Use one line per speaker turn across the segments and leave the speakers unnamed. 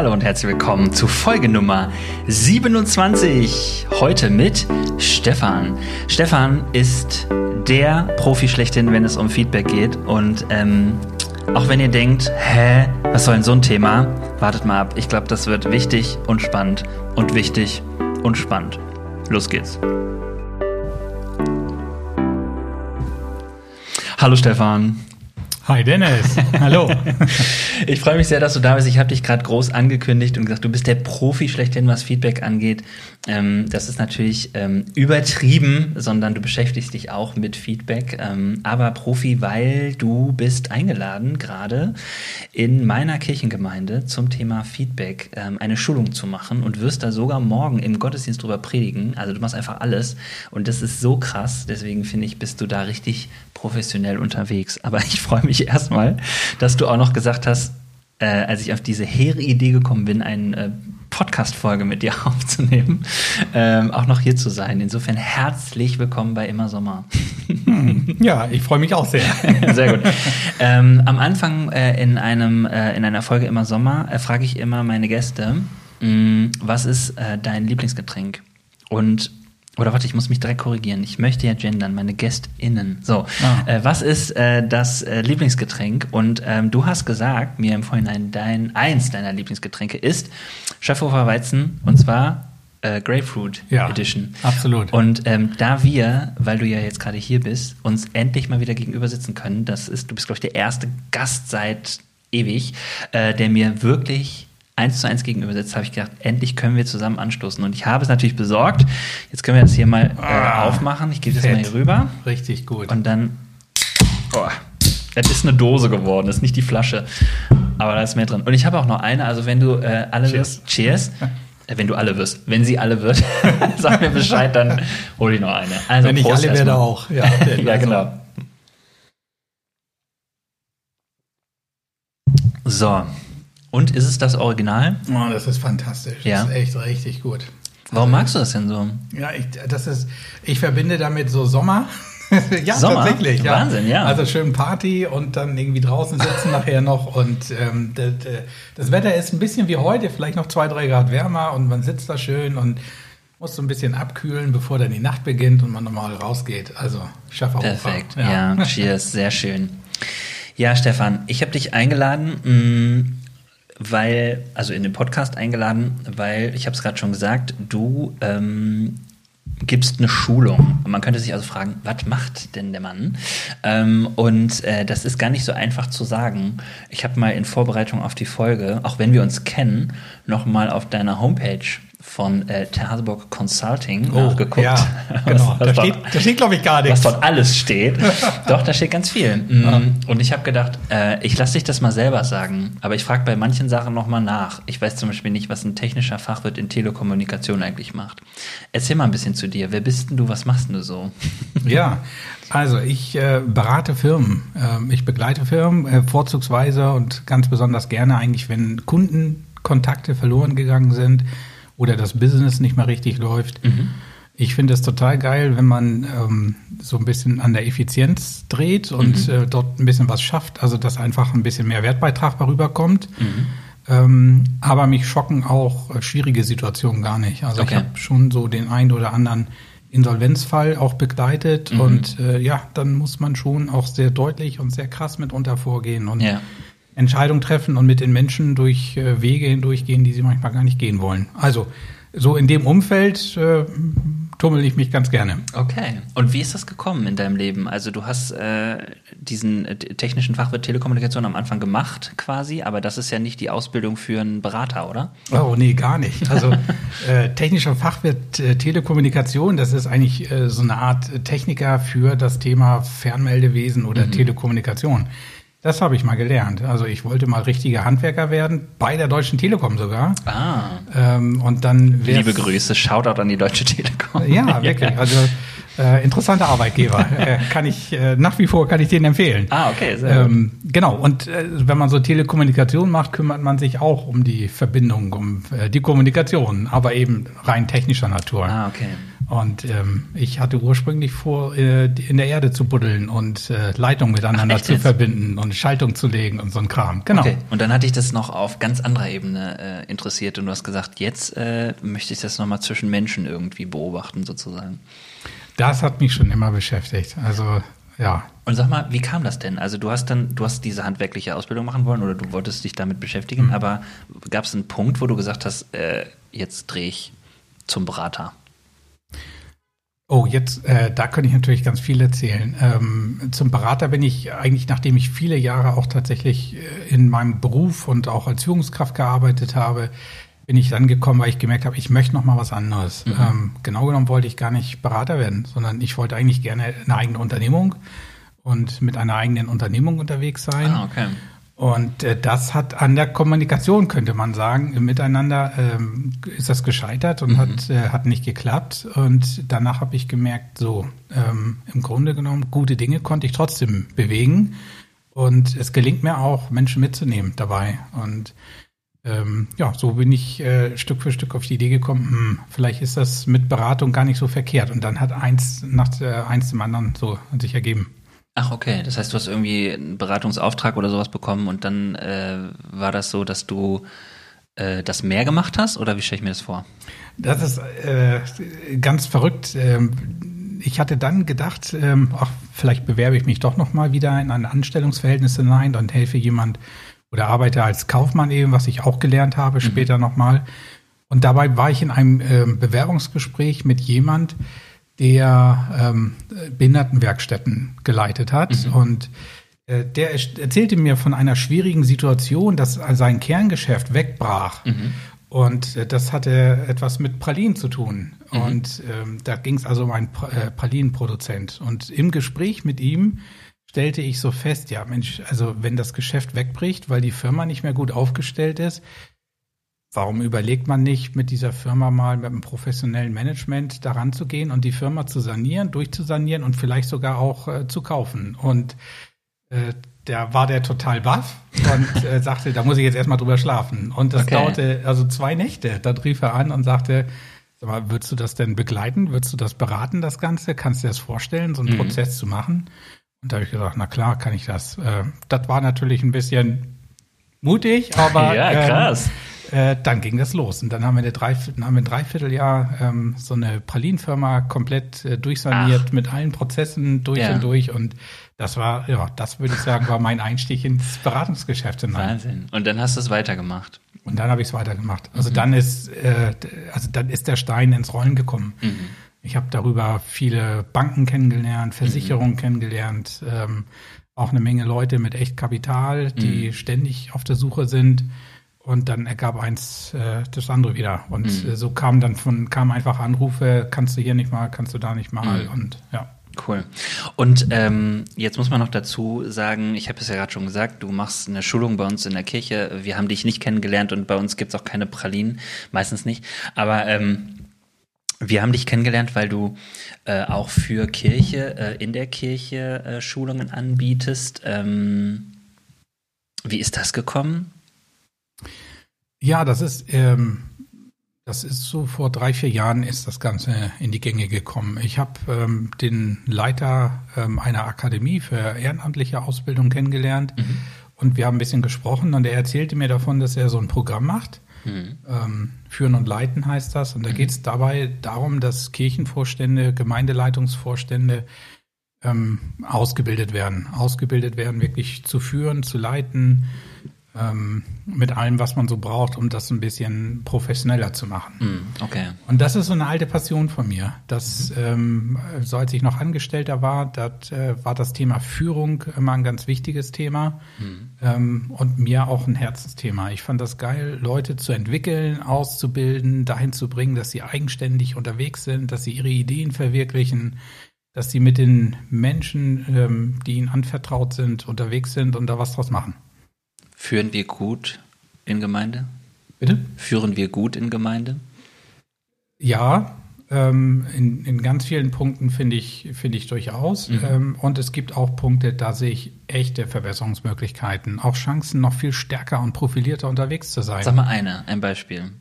Hallo und herzlich willkommen zu Folge Nummer 27. Heute mit Stefan. Stefan ist der Profi schlechthin, wenn es um Feedback geht. Und ähm, auch wenn ihr denkt, hä, was soll denn so ein Thema? Wartet mal ab. Ich glaube, das wird wichtig und spannend und wichtig und spannend. Los geht's. Hallo Stefan.
Hi Dennis, hallo.
ich freue mich sehr, dass du da bist. Ich habe dich gerade groß angekündigt und gesagt, du bist der Profi schlechthin, was Feedback angeht. Ähm, das ist natürlich ähm, übertrieben, sondern du beschäftigst dich auch mit Feedback. Ähm, aber Profi, weil du bist eingeladen, gerade in meiner Kirchengemeinde zum Thema Feedback ähm, eine Schulung zu machen und wirst da sogar morgen im Gottesdienst drüber predigen. Also du machst einfach alles und das ist so krass. Deswegen finde ich, bist du da richtig professionell unterwegs. Aber ich freue mich erstmal, dass du auch noch gesagt hast, äh, als ich auf diese hehre Idee gekommen bin, eine äh, Podcast-Folge mit dir aufzunehmen, ähm, auch noch hier zu sein. Insofern herzlich willkommen bei Immer Sommer.
Hm, ja, ich freue mich auch sehr.
sehr gut. Ähm, am Anfang äh, in, einem, äh, in einer Folge Immer Sommer äh, frage ich immer meine Gäste, mh, hm, was ist äh, dein Lieblingsgetränk? Und oder warte, ich muss mich direkt korrigieren. Ich möchte ja gendern, meine GästInnen. So, ah. äh, was ist äh, das äh, Lieblingsgetränk? Und ähm, du hast gesagt, mir im Vorhinein, dein, eins deiner Lieblingsgetränke ist Schöfferhofer Weizen und zwar äh, Grapefruit
ja,
Edition.
Absolut.
Und ähm, da wir, weil du ja jetzt gerade hier bist, uns endlich mal wieder gegenüber sitzen können, das ist, du bist, glaube ich, der erste Gast seit ewig, äh, der mir wirklich eins zu eins gegenüber sitzt, habe ich gedacht, endlich können wir zusammen anstoßen. Und ich habe es natürlich besorgt. Jetzt können wir das hier mal äh, ah, aufmachen. Ich gebe das mal hier rüber.
Richtig gut.
Und dann. Oh, es ist eine Dose geworden, das ist nicht die Flasche. Aber da ist mehr drin. Und ich habe auch noch eine, also wenn du äh, alle Cheers. wirst, Cheers. Äh, wenn du alle wirst, wenn sie alle wird, sag mir Bescheid, dann hole ich noch eine.
Also, wenn ich alle werde auch.
Ja, ja also. genau. So, und ist es das Original?
Oh, das ist fantastisch. Ja. Das ist echt richtig gut.
Warum magst du das denn so?
Ja, ich, das ist, ich verbinde damit so Sommer.
ja, Sommer? tatsächlich.
Ja.
Wahnsinn, ja.
Also schön Party und dann irgendwie draußen sitzen nachher noch. Und ähm, das, das, Wetter ist ein bisschen wie heute, vielleicht noch zwei, drei Grad wärmer und man sitzt da schön und muss so ein bisschen abkühlen, bevor dann die Nacht beginnt und man nochmal rausgeht. Also Schaffer
Perfekt, ja. ja. Cheers, sehr schön. Ja, Stefan, ich habe dich eingeladen. Weil, also in den Podcast eingeladen, weil, ich habe es gerade schon gesagt, du ähm, gibst eine Schulung. Und man könnte sich also fragen, was macht denn der Mann? Ähm, und äh, das ist gar nicht so einfach zu sagen. Ich habe mal in Vorbereitung auf die Folge, auch wenn wir uns kennen, noch mal auf deiner Homepage von äh, Terhaseburg Consulting oh, nachgeguckt. Ja,
genau. Da, steht, da steht, glaube ich, gar nichts.
Was dort alles steht. Doch, da steht ganz viel. Mhm. Ja. Und ich habe gedacht, äh, ich lasse dich das mal selber sagen. Aber ich frage bei manchen Sachen nochmal nach. Ich weiß zum Beispiel nicht, was ein technischer Fachwirt in Telekommunikation eigentlich macht. Erzähl mal ein bisschen zu dir. Wer bist denn du? Was machst denn du so?
Ja, also ich äh, berate Firmen. Ähm, ich begleite Firmen äh, vorzugsweise und ganz besonders gerne eigentlich, wenn Kundenkontakte verloren gegangen sind oder das Business nicht mehr richtig läuft. Mhm. Ich finde es total geil, wenn man ähm, so ein bisschen an der Effizienz dreht und mhm. äh, dort ein bisschen was schafft, also dass einfach ein bisschen mehr Wertbeitrag darüber kommt. Mhm. Ähm, aber mich schocken auch äh, schwierige Situationen gar nicht. Also okay. ich habe schon so den einen oder anderen Insolvenzfall auch begleitet mhm. und äh, ja, dann muss man schon auch sehr deutlich und sehr krass mitunter vorgehen und ja. Entscheidungen treffen und mit den Menschen durch äh, Wege hindurchgehen, die sie manchmal gar nicht gehen wollen. Also so in dem Umfeld äh, tummel ich mich ganz gerne.
Okay. Und wie ist das gekommen in deinem Leben? Also du hast äh, diesen äh, technischen Fachwirt Telekommunikation am Anfang gemacht quasi, aber das ist ja nicht die Ausbildung für einen Berater, oder?
Oh nee, gar nicht. Also äh, technischer Fachwirt äh, Telekommunikation, das ist eigentlich äh, so eine Art Techniker für das Thema Fernmeldewesen oder mhm. Telekommunikation. Das habe ich mal gelernt. Also ich wollte mal richtiger Handwerker werden, bei der Deutschen Telekom sogar.
Ah.
Ähm, und dann
Liebe Grüße, Shoutout an die Deutsche Telekom.
Ja, wirklich. Also äh, interessanter Arbeitgeber. äh, kann ich äh, nach wie vor kann ich den empfehlen.
Ah, okay. Sehr ähm,
genau. Und äh, wenn man so Telekommunikation macht, kümmert man sich auch um die Verbindung, um äh, die Kommunikation, aber eben rein technischer Natur.
Ah, okay.
Und ähm, ich hatte ursprünglich vor, äh, in der Erde zu buddeln und äh, Leitungen miteinander Ach, zu jetzt? verbinden und Schaltung zu legen und so ein Kram.
Genau. Okay. Und dann hatte ich das noch auf ganz anderer Ebene äh, interessiert und du hast gesagt, jetzt äh, möchte ich das nochmal zwischen Menschen irgendwie beobachten sozusagen.
Das hat mich schon immer beschäftigt. Also ja.
Und sag mal, wie kam das denn? Also du hast dann, du hast diese handwerkliche Ausbildung machen wollen oder du wolltest dich damit beschäftigen, mhm. aber gab es einen Punkt, wo du gesagt hast, äh, jetzt drehe ich zum Berater?
Oh, jetzt, äh, da könnte ich natürlich ganz viel erzählen. Ähm, zum Berater bin ich eigentlich, nachdem ich viele Jahre auch tatsächlich äh, in meinem Beruf und auch als Führungskraft gearbeitet habe, bin ich dann gekommen, weil ich gemerkt habe, ich möchte noch mal was anderes. Mhm. Ähm, genau genommen wollte ich gar nicht Berater werden, sondern ich wollte eigentlich gerne eine eigene Unternehmung und mit einer eigenen Unternehmung unterwegs sein. Ah, okay. Und äh, das hat an der Kommunikation, könnte man sagen, im Miteinander ähm, ist das gescheitert und mhm. hat, äh, hat nicht geklappt. Und danach habe ich gemerkt, so, ähm, im Grunde genommen, gute Dinge konnte ich trotzdem bewegen. Und es gelingt mir auch, Menschen mitzunehmen dabei. Und ähm, ja, so bin ich äh, Stück für Stück auf die Idee gekommen, hm, vielleicht ist das mit Beratung gar nicht so verkehrt. Und dann hat eins nach äh, eins dem anderen so sich ergeben.
Ach, okay. Das heißt, du hast irgendwie einen Beratungsauftrag oder sowas bekommen und dann äh, war das so, dass du äh, das mehr gemacht hast oder wie stelle ich mir das vor?
Das ist äh, ganz verrückt. Ähm, ich hatte dann gedacht, ähm, ach, vielleicht bewerbe ich mich doch noch mal wieder in ein Anstellungsverhältnis hinein und helfe jemand oder arbeite als Kaufmann eben, was ich auch gelernt habe, mhm. später noch mal. Und dabei war ich in einem äh, Bewerbungsgespräch mit jemand, der ähm, Behindertenwerkstätten geleitet hat. Mhm. Und äh, der erzählte mir von einer schwierigen Situation, dass sein Kerngeschäft wegbrach. Mhm. Und äh, das hatte etwas mit Pralinen zu tun. Mhm. Und ähm, da ging es also um einen äh, Pralinenproduzent. Und im Gespräch mit ihm stellte ich so fest, ja Mensch, also wenn das Geschäft wegbricht, weil die Firma nicht mehr gut aufgestellt ist, Warum überlegt man nicht, mit dieser Firma mal mit einem professionellen Management daran zu gehen und die Firma zu sanieren, durchzusanieren und vielleicht sogar auch äh, zu kaufen? Und äh, da war der total baff und äh, sagte, da muss ich jetzt erstmal drüber schlafen. Und das okay. dauerte also zwei Nächte. Dann rief er an und sagte, sag mal, würdest du das denn begleiten? Würdest du das beraten, das Ganze? Kannst du dir das vorstellen, so einen mhm. Prozess zu machen? Und da habe ich gesagt, na klar, kann ich das. Äh, das war natürlich ein bisschen mutig, aber
ja, krass. Ähm,
äh, dann ging das los. Und dann haben wir, eine Dreiviertel, haben wir ein Dreivierteljahr ähm, so eine Pralinenfirma komplett äh, durchsaniert Ach. mit allen Prozessen durch ja. und durch. Und das war, ja, das würde ich sagen, war mein Einstieg ins Beratungsgeschäft hinein.
Wahnsinn. Und dann hast du es weitergemacht.
Und dann habe ich es weitergemacht. Also mhm. dann ist, äh, also dann ist der Stein ins Rollen gekommen. Mhm. Ich habe darüber viele Banken kennengelernt, Versicherungen mhm. kennengelernt, ähm, auch eine Menge Leute mit echt Kapital, die mhm. ständig auf der Suche sind. Und dann ergab eins äh, das andere wieder. Und mhm. äh, so kam dann von, kamen einfach Anrufe, kannst du hier nicht mal, kannst du da nicht mal. Mhm. Und ja.
Cool. Und ähm, jetzt muss man noch dazu sagen, ich habe es ja gerade schon gesagt, du machst eine Schulung bei uns in der Kirche. Wir haben dich nicht kennengelernt und bei uns gibt's auch keine Pralinen, meistens nicht. Aber ähm, wir haben dich kennengelernt, weil du äh, auch für Kirche, äh, in der Kirche äh, Schulungen anbietest. Ähm, wie ist das gekommen?
Ja, das ist, ähm, das ist so vor drei, vier Jahren ist das Ganze in die Gänge gekommen. Ich habe ähm, den Leiter ähm, einer Akademie für ehrenamtliche Ausbildung kennengelernt mhm. und wir haben ein bisschen gesprochen und er erzählte mir davon, dass er so ein Programm macht. Mhm. Ähm, Führen und Leiten heißt das. Und da mhm. geht es dabei darum, dass Kirchenvorstände, Gemeindeleitungsvorstände ähm, ausgebildet werden. Ausgebildet werden, wirklich zu führen, zu leiten, ähm, mit allem, was man so braucht, um das ein bisschen professioneller zu machen.
Mm, okay.
Und das ist so eine alte Passion von mir. Das, mhm. ähm, so als ich noch Angestellter war, das äh, war das Thema Führung immer ein ganz wichtiges Thema mhm. ähm, und mir auch ein Herzensthema. Ich fand das geil, Leute zu entwickeln, auszubilden, dahin zu bringen, dass sie eigenständig unterwegs sind, dass sie ihre Ideen verwirklichen, dass sie mit den Menschen, ähm, die ihnen anvertraut sind, unterwegs sind und da was draus machen.
Führen wir gut in Gemeinde?
Bitte?
Führen wir gut in Gemeinde?
Ja, ähm, in, in ganz vielen Punkten finde ich, finde ich durchaus. Mhm. Ähm, und es gibt auch Punkte, da sehe ich echte Verbesserungsmöglichkeiten, auch Chancen, noch viel stärker und profilierter unterwegs zu sein.
Sag mal eine, ein Beispiel.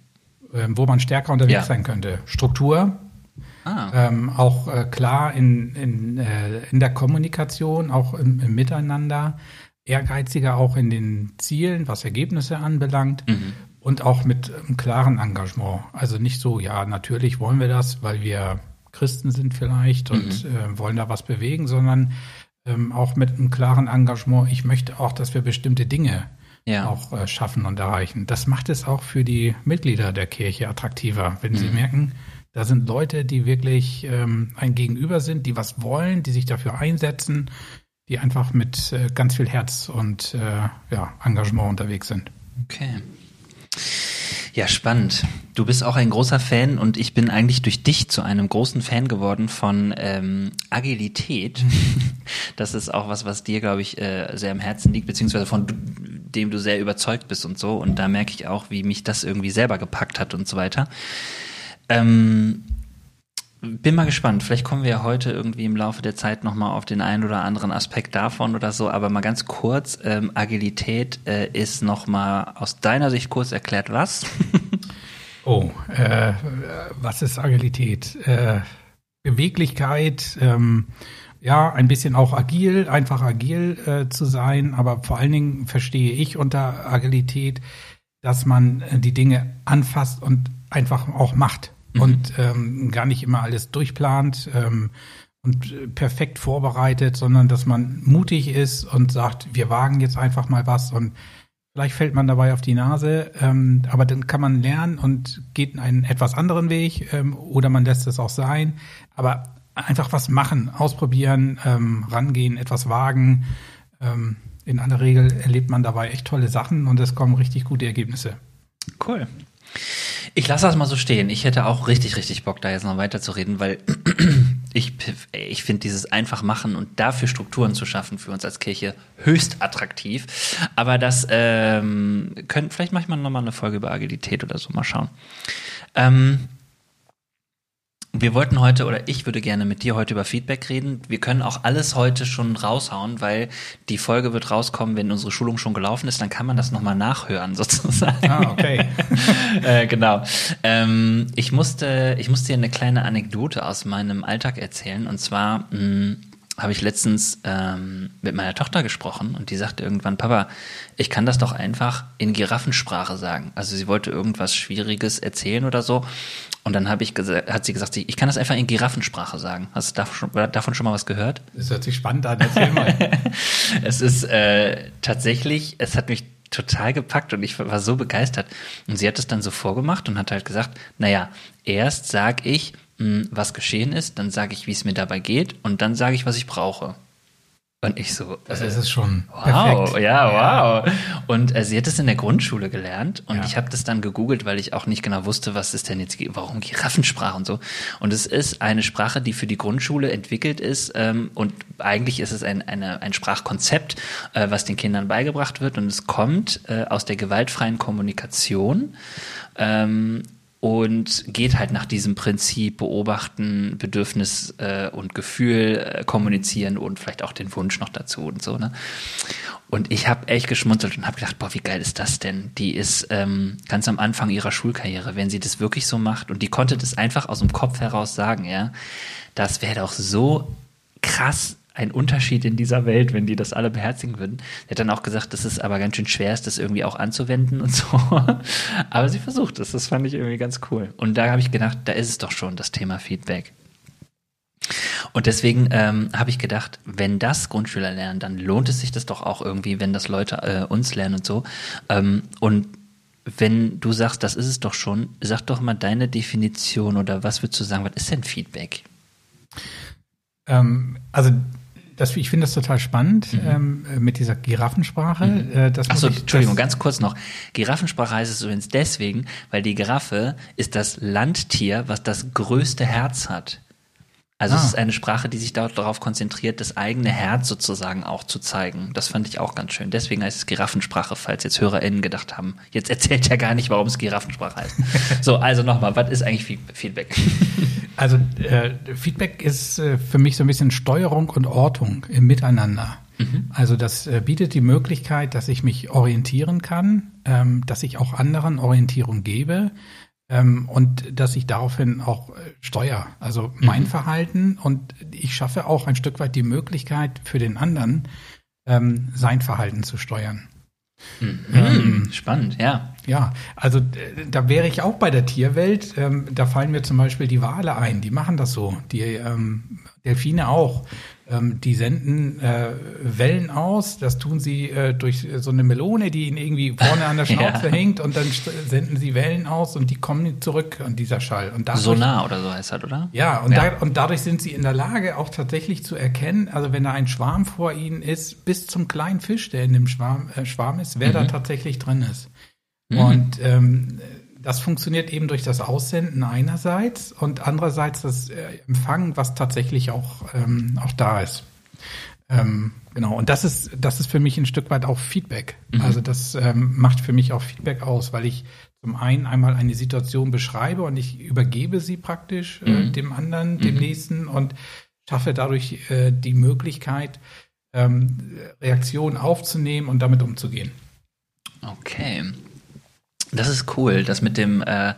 Ähm, wo man stärker unterwegs ja. sein könnte. Struktur, Ah. Ähm, auch äh, klar in, in, äh, in der Kommunikation, auch im, im, Miteinander, ehrgeiziger auch in den Zielen, was Ergebnisse anbelangt mhm. und auch mit einem klaren Engagement. Also nicht so, ja, natürlich wollen wir das, weil wir Christen sind vielleicht und mhm. äh, wollen da was bewegen, sondern ähm, auch mit einem klaren Engagement. Ich möchte auch, dass wir bestimmte Dinge ja. auch äh, schaffen und erreichen. Das macht es auch für die Mitglieder der Kirche attraktiver, wenn mhm. sie merken, da sind Leute, die wirklich ähm, ein Gegenüber sind, die was wollen, die sich dafür einsetzen, die einfach mit äh, ganz viel Herz und äh, ja, Engagement unterwegs sind.
Okay. Ja, spannend. Du bist auch ein großer Fan und ich bin eigentlich durch dich zu einem großen Fan geworden von ähm, Agilität. Das ist auch was, was dir, glaube ich, äh, sehr am Herzen liegt, beziehungsweise von dem du sehr überzeugt bist und so. Und da merke ich auch, wie mich das irgendwie selber gepackt hat und so weiter. Ähm, bin mal gespannt. Vielleicht kommen wir ja heute irgendwie im Laufe der Zeit nochmal auf den einen oder anderen Aspekt davon oder so. Aber mal ganz kurz, ähm, Agilität äh, ist nochmal aus deiner Sicht kurz erklärt, was?
oh, äh, was ist Agilität? Äh, Beweglichkeit, ähm, ja, ein bisschen auch agil, einfach agil äh, zu sein. Aber vor allen Dingen verstehe ich unter Agilität, dass man äh, die Dinge anfasst und einfach auch macht mhm. und ähm, gar nicht immer alles durchplant ähm, und perfekt vorbereitet, sondern dass man mutig ist und sagt, wir wagen jetzt einfach mal was und vielleicht fällt man dabei auf die Nase, ähm, aber dann kann man lernen und geht einen etwas anderen Weg ähm, oder man lässt es auch sein, aber einfach was machen, ausprobieren, ähm, rangehen, etwas wagen. Ähm, in aller Regel erlebt man dabei echt tolle Sachen und es kommen richtig gute Ergebnisse.
Cool. Ich lasse das mal so stehen. Ich hätte auch richtig, richtig Bock, da jetzt noch weiter zu reden, weil ich, ich finde dieses einfach machen und dafür Strukturen zu schaffen für uns als Kirche höchst attraktiv. Aber das ähm, können, vielleicht mache ich mal nochmal eine Folge über Agilität oder so, mal schauen. Ähm, wir wollten heute oder ich würde gerne mit dir heute über Feedback reden. Wir können auch alles heute schon raushauen, weil die Folge wird rauskommen, wenn unsere Schulung schon gelaufen ist. Dann kann man das nochmal nachhören sozusagen.
Ah, okay.
äh, genau. Ähm, ich musste, ich musste dir eine kleine Anekdote aus meinem Alltag erzählen. Und zwar mh, hm, habe ich letztens ähm, mit meiner Tochter gesprochen und die sagte irgendwann, Papa, ich kann das doch einfach in Giraffensprache sagen. Also sie wollte irgendwas Schwieriges erzählen oder so. Und dann habe ich hat sie gesagt, ich kann das einfach in Giraffensprache sagen. Hast du davon schon, mal was gehört?
Das hört sich spannend an, erzähl mal.
es ist äh, tatsächlich, es hat mich total gepackt und ich war so begeistert. Und sie hat es dann so vorgemacht und hat halt gesagt, naja, erst sag ich, was geschehen ist, dann sage ich, wie es mir dabei geht und dann sage ich, was ich brauche. Und ich so.
Das ist es schon.
Wow, perfekt. ja, wow. Und äh, sie hat es in der Grundschule gelernt und ja. ich habe das dann gegoogelt, weil ich auch nicht genau wusste, was ist denn jetzt, warum Giraffensprache und so. Und es ist eine Sprache, die für die Grundschule entwickelt ist ähm, und eigentlich ist es ein, eine, ein Sprachkonzept, äh, was den Kindern beigebracht wird und es kommt äh, aus der gewaltfreien Kommunikation. Ähm, und geht halt nach diesem Prinzip beobachten, Bedürfnis äh, und Gefühl äh, kommunizieren und vielleicht auch den Wunsch noch dazu und so. Ne? Und ich habe echt geschmunzelt und habe gedacht, boah, wie geil ist das denn? Die ist ähm, ganz am Anfang ihrer Schulkarriere, wenn sie das wirklich so macht und die konnte das einfach aus dem Kopf heraus sagen, ja, das wäre doch so krass ein Unterschied in dieser Welt, wenn die das alle beherzigen würden. Er hat dann auch gesagt, dass es aber ganz schön schwer ist, das irgendwie auch anzuwenden und so. aber sie versucht es. Das fand ich irgendwie ganz cool. Und da habe ich gedacht, da ist es doch schon das Thema Feedback. Und deswegen ähm, habe ich gedacht, wenn das Grundschüler lernen, dann lohnt es sich das doch auch irgendwie, wenn das Leute äh, uns lernen und so. Ähm, und wenn du sagst, das ist es doch schon, sag doch mal deine Definition oder was würdest du sagen, was ist denn Feedback?
Ähm, also das, ich finde das total spannend mhm. ähm, mit dieser Giraffensprache. Mhm. Äh,
Achso, Entschuldigung, ganz kurz noch. Giraffensprache heißt es übrigens deswegen, weil die Giraffe ist das Landtier, was das größte Herz hat. Also ah. es ist eine Sprache, die sich darauf konzentriert, das eigene Herz sozusagen auch zu zeigen. Das fand ich auch ganz schön. Deswegen heißt es Giraffensprache, falls jetzt HörerInnen gedacht haben, jetzt erzählt er gar nicht, warum es Giraffensprache heißt. so, also nochmal, was ist eigentlich Feedback?
also äh, Feedback ist äh, für mich so ein bisschen Steuerung und Ortung im Miteinander. Mhm. Also das äh, bietet die Möglichkeit, dass ich mich orientieren kann, ähm, dass ich auch anderen Orientierung gebe, ähm, und dass ich daraufhin auch äh, steuere. Also mein mhm. Verhalten und ich schaffe auch ein Stück weit die Möglichkeit für den anderen, ähm, sein Verhalten zu steuern.
Mhm. Ähm, Spannend, ja.
Ja, also da wäre ich auch bei der Tierwelt. Ähm, da fallen mir zum Beispiel die Wale ein. Die machen das so. Die ähm, Delfine auch. Ähm, die senden äh, Wellen aus. Das tun sie äh, durch so eine Melone, die ihnen irgendwie vorne an der Schnauze ja. hängt. Und dann senden sie Wellen aus und die kommen zurück an dieser Schall. Und
dadurch, Sonar oder so heißt das, oder?
Ja und, ja. Da, und dadurch sind sie in der Lage, auch tatsächlich zu erkennen, also wenn da ein Schwarm vor ihnen ist, bis zum kleinen Fisch, der in dem Schwarm, äh, Schwarm ist, wer mhm. da tatsächlich drin ist. Mhm. Und ähm, das funktioniert eben durch das Aussenden einerseits und andererseits das äh, Empfangen, was tatsächlich auch, ähm, auch da ist. Ähm, genau, und das ist, das ist für mich ein Stück weit auch Feedback. Mhm. Also das ähm, macht für mich auch Feedback aus, weil ich zum einen einmal eine Situation beschreibe und ich übergebe sie praktisch äh, mhm. dem anderen, dem mhm. nächsten und schaffe dadurch äh, die Möglichkeit, ähm, Reaktionen aufzunehmen und damit umzugehen.
Okay. Das ist cool, das mit dem äh,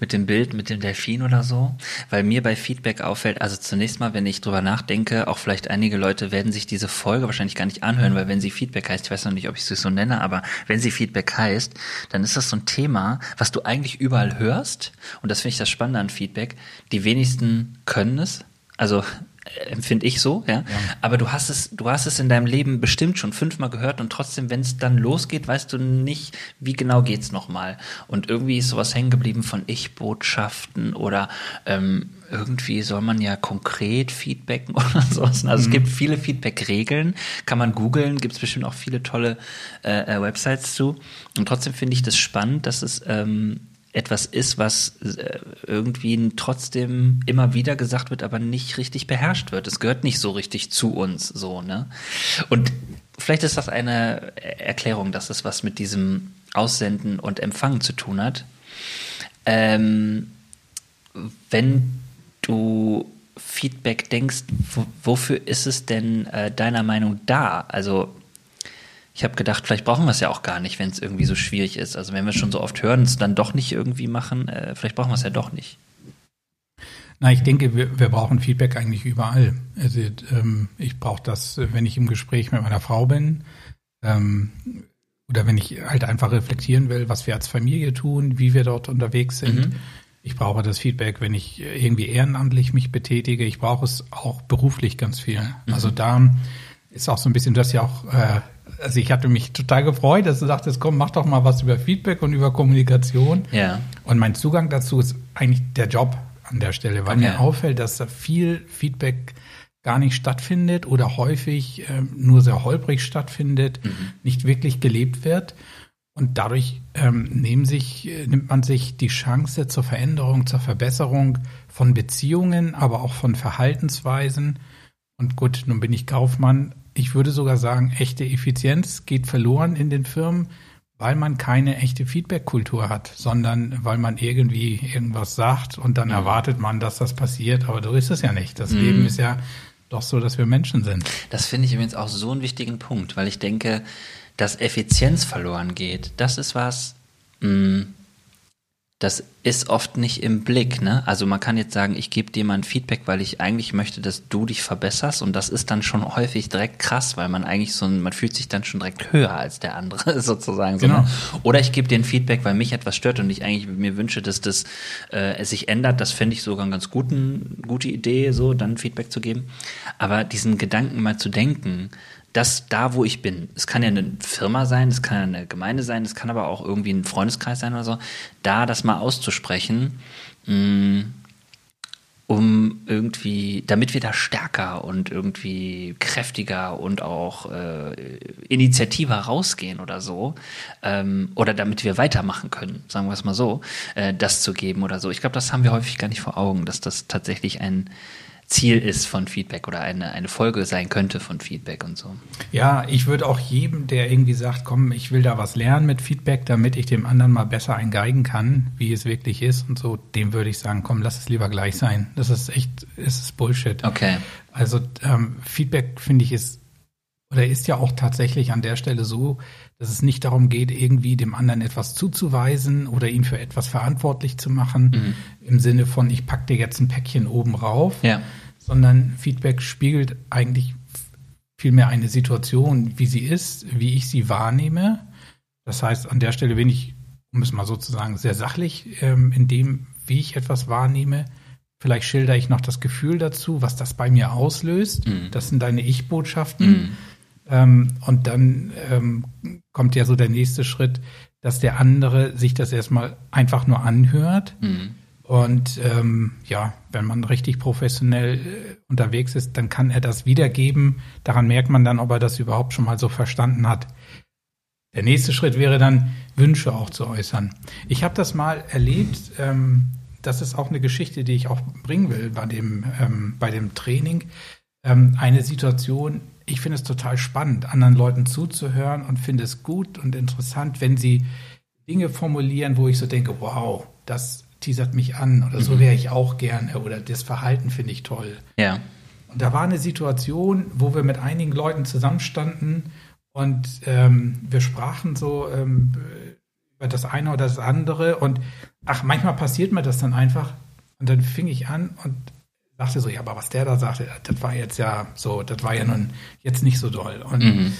mit dem Bild, mit dem Delfin oder so, weil mir bei Feedback auffällt, also zunächst mal, wenn ich drüber nachdenke, auch vielleicht einige Leute werden sich diese Folge wahrscheinlich gar nicht anhören, weil wenn sie Feedback heißt, ich weiß noch nicht, ob ich es so nenne, aber wenn sie Feedback heißt, dann ist das so ein Thema, was du eigentlich überall hörst. Und das finde ich das Spannende an Feedback. Die wenigsten können es, also empfinde ich so, ja? ja. Aber du hast es, du hast es in deinem Leben bestimmt schon fünfmal gehört und trotzdem, wenn es dann losgeht, weißt du nicht, wie genau geht's nochmal. Und irgendwie ist sowas hängen geblieben von Ich-Botschaften oder ähm, irgendwie soll man ja konkret feedbacken oder sowas. Also mhm. es gibt viele Feedback-Regeln, kann man googeln, gibt es bestimmt auch viele tolle äh, äh, Websites zu. Und trotzdem finde ich das spannend, dass es ähm, etwas ist, was äh, irgendwie trotzdem immer wieder gesagt wird, aber nicht richtig beherrscht wird. Es gehört nicht so richtig zu uns, so, ne? Und vielleicht ist das eine Erklärung, dass es was mit diesem Aussenden und Empfangen zu tun hat. Ähm, wenn du Feedback denkst, wofür ist es denn äh, deiner Meinung da? Also ich habe gedacht, vielleicht brauchen wir es ja auch gar nicht, wenn es irgendwie so schwierig ist. Also wenn wir schon so oft hören, es dann doch nicht irgendwie machen, äh, vielleicht brauchen wir es ja doch nicht.
Na, ich denke, wir, wir brauchen Feedback eigentlich überall. Also ähm, ich brauche das, wenn ich im Gespräch mit meiner Frau bin ähm, oder wenn ich halt einfach reflektieren will, was wir als Familie tun, wie wir dort unterwegs sind. Mhm. Ich brauche das Feedback, wenn ich irgendwie ehrenamtlich mich betätige. Ich brauche es auch beruflich ganz viel. Mhm. Also da ist auch so ein bisschen, das ja auch äh, also ich hatte mich total gefreut, dass du sagtest, komm, mach doch mal was über Feedback und über Kommunikation.
Ja.
Und mein Zugang dazu ist eigentlich der Job an der Stelle, weil okay. mir auffällt, dass da viel Feedback gar nicht stattfindet oder häufig äh, nur sehr holprig stattfindet, mhm. nicht wirklich gelebt wird. Und dadurch ähm, nehmen sich, äh, nimmt man sich die Chance zur Veränderung, zur Verbesserung von Beziehungen, aber auch von Verhaltensweisen. Und gut, nun bin ich Kaufmann, ich würde sogar sagen, echte Effizienz geht verloren in den Firmen, weil man keine echte Feedback-Kultur hat, sondern weil man irgendwie irgendwas sagt und dann mhm. erwartet man, dass das passiert. Aber so ist es ja nicht. Das mhm. Leben ist ja doch so, dass wir Menschen sind.
Das finde ich übrigens auch so einen wichtigen Punkt, weil ich denke, dass Effizienz verloren geht. Das ist was, mh, mm, das ist oft nicht im Blick. Ne? Also man kann jetzt sagen, ich gebe dir mal ein Feedback, weil ich eigentlich möchte, dass du dich verbesserst und das ist dann schon häufig direkt krass, weil man eigentlich so, man fühlt sich dann schon direkt höher als der andere sozusagen.
Genau.
Ne? Oder ich gebe dir ein Feedback, weil mich etwas stört und ich eigentlich mir wünsche, dass das äh, sich ändert. Das fände ich sogar eine ganz guten, gute Idee, so dann Feedback zu geben. Aber diesen Gedanken mal zu denken, dass da, wo ich bin, es kann ja eine Firma sein, es kann ja eine Gemeinde sein, es kann aber auch irgendwie ein Freundeskreis sein oder so, da das mal auszusprechen, mm, um irgendwie, damit wir da stärker und irgendwie kräftiger und auch äh, initiativer rausgehen oder so, ähm, oder damit wir weitermachen können, sagen wir es mal so, äh, das zu geben oder so. Ich glaube, das haben wir häufig gar nicht vor Augen, dass das tatsächlich ein Ziel ist von Feedback oder eine, eine Folge sein könnte von Feedback und so.
Ja, ich würde auch jedem, der irgendwie sagt, komm, ich will da was lernen mit Feedback, damit ich dem anderen mal besser eingeigen kann, wie es wirklich ist und so, dem würde ich sagen, komm, lass es lieber gleich sein. Das ist echt, es ist Bullshit.
Okay.
Also ähm, Feedback finde ich ist oder ist ja auch tatsächlich an der Stelle so, dass es nicht darum geht, irgendwie dem anderen etwas zuzuweisen oder ihn für etwas verantwortlich zu machen, mhm. im Sinne von, ich pack dir jetzt ein Päckchen oben rauf,
ja.
sondern Feedback spiegelt eigentlich vielmehr eine Situation, wie sie ist, wie ich sie wahrnehme. Das heißt, an der Stelle bin ich, um es mal sozusagen, sehr sachlich ähm, in dem, wie ich etwas wahrnehme. Vielleicht schilder ich noch das Gefühl dazu, was das bei mir auslöst. Mhm. Das sind deine Ich-Botschaften. Mhm. Ähm, und dann ähm, kommt ja so der nächste Schritt, dass der andere sich das erstmal einfach nur anhört. Mhm. Und ähm, ja, wenn man richtig professionell äh, unterwegs ist, dann kann er das wiedergeben. Daran merkt man dann, ob er das überhaupt schon mal so verstanden hat. Der nächste Schritt wäre dann, Wünsche auch zu äußern. Ich habe das mal erlebt. Ähm, das ist auch eine Geschichte, die ich auch bringen will bei dem, ähm, bei dem Training. Ähm, eine Situation, ich finde es total spannend, anderen Leuten zuzuhören und finde es gut und interessant, wenn sie Dinge formulieren, wo ich so denke, wow, das teasert mich an oder so mhm. wäre ich auch gerne oder das Verhalten finde ich toll.
Ja.
Und da war eine Situation, wo wir mit einigen Leuten zusammenstanden und ähm, wir sprachen so ähm, über das eine oder das andere und ach, manchmal passiert mir das dann einfach und dann fing ich an und sagte so, ja, aber was der da sagte, das war jetzt ja so, das war ja nun jetzt nicht so doll. Und mhm.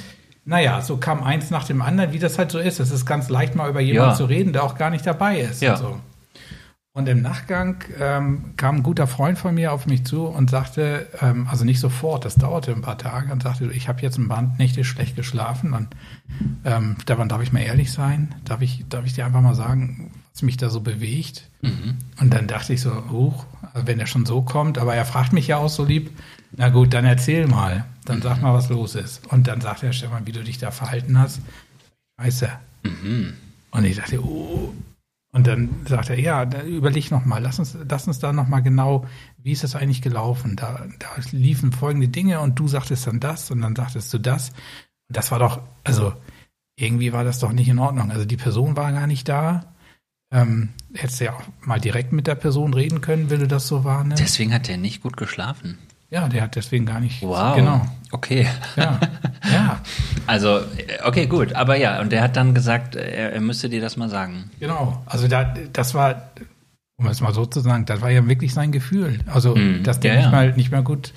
naja, so kam eins nach dem anderen, wie das halt so ist. Es ist ganz leicht, mal über jemanden ja. zu reden, der auch gar nicht dabei ist.
Ja.
Und, so. und im Nachgang ähm, kam ein guter Freund von mir auf mich zu und sagte, ähm, also nicht sofort, das dauerte ein paar Tage, und sagte, ich habe jetzt ein paar Nächte schlecht geschlafen. Und ähm, Stefan, darf ich mal ehrlich sein? Darf ich, darf ich dir einfach mal sagen, was mich da so bewegt? Mhm. Und dann dachte ich so, huch, wenn er schon so kommt, aber er fragt mich ja auch so lieb, na gut, dann erzähl mal, dann sag mal, was los ist. Und dann sagt er, Stefan, wie du dich da verhalten hast, weiß er. Mhm. Und ich dachte, oh. Und dann sagt er, ja, überleg noch mal, lass uns, lass uns da noch mal genau, wie ist das eigentlich gelaufen? Da, da liefen folgende Dinge und du sagtest dann das und dann sagtest du das. Und das war doch, also irgendwie war das doch nicht in Ordnung. Also die Person war gar nicht da. Ähm, hättest du ja auch mal direkt mit der Person reden können, wenn du das so wahrnimmst.
Deswegen hat der nicht gut geschlafen.
Ja, der hat deswegen gar nicht.
Wow.
Genau.
Okay.
Ja. ja.
Also, okay, gut. Aber ja, und der hat dann gesagt, er, er müsste dir das mal sagen.
Genau. Also, da, das war, um es mal so zu sagen, das war ja wirklich sein Gefühl. Also, mm, dass der ja, nicht, ja. Mal, nicht mehr gut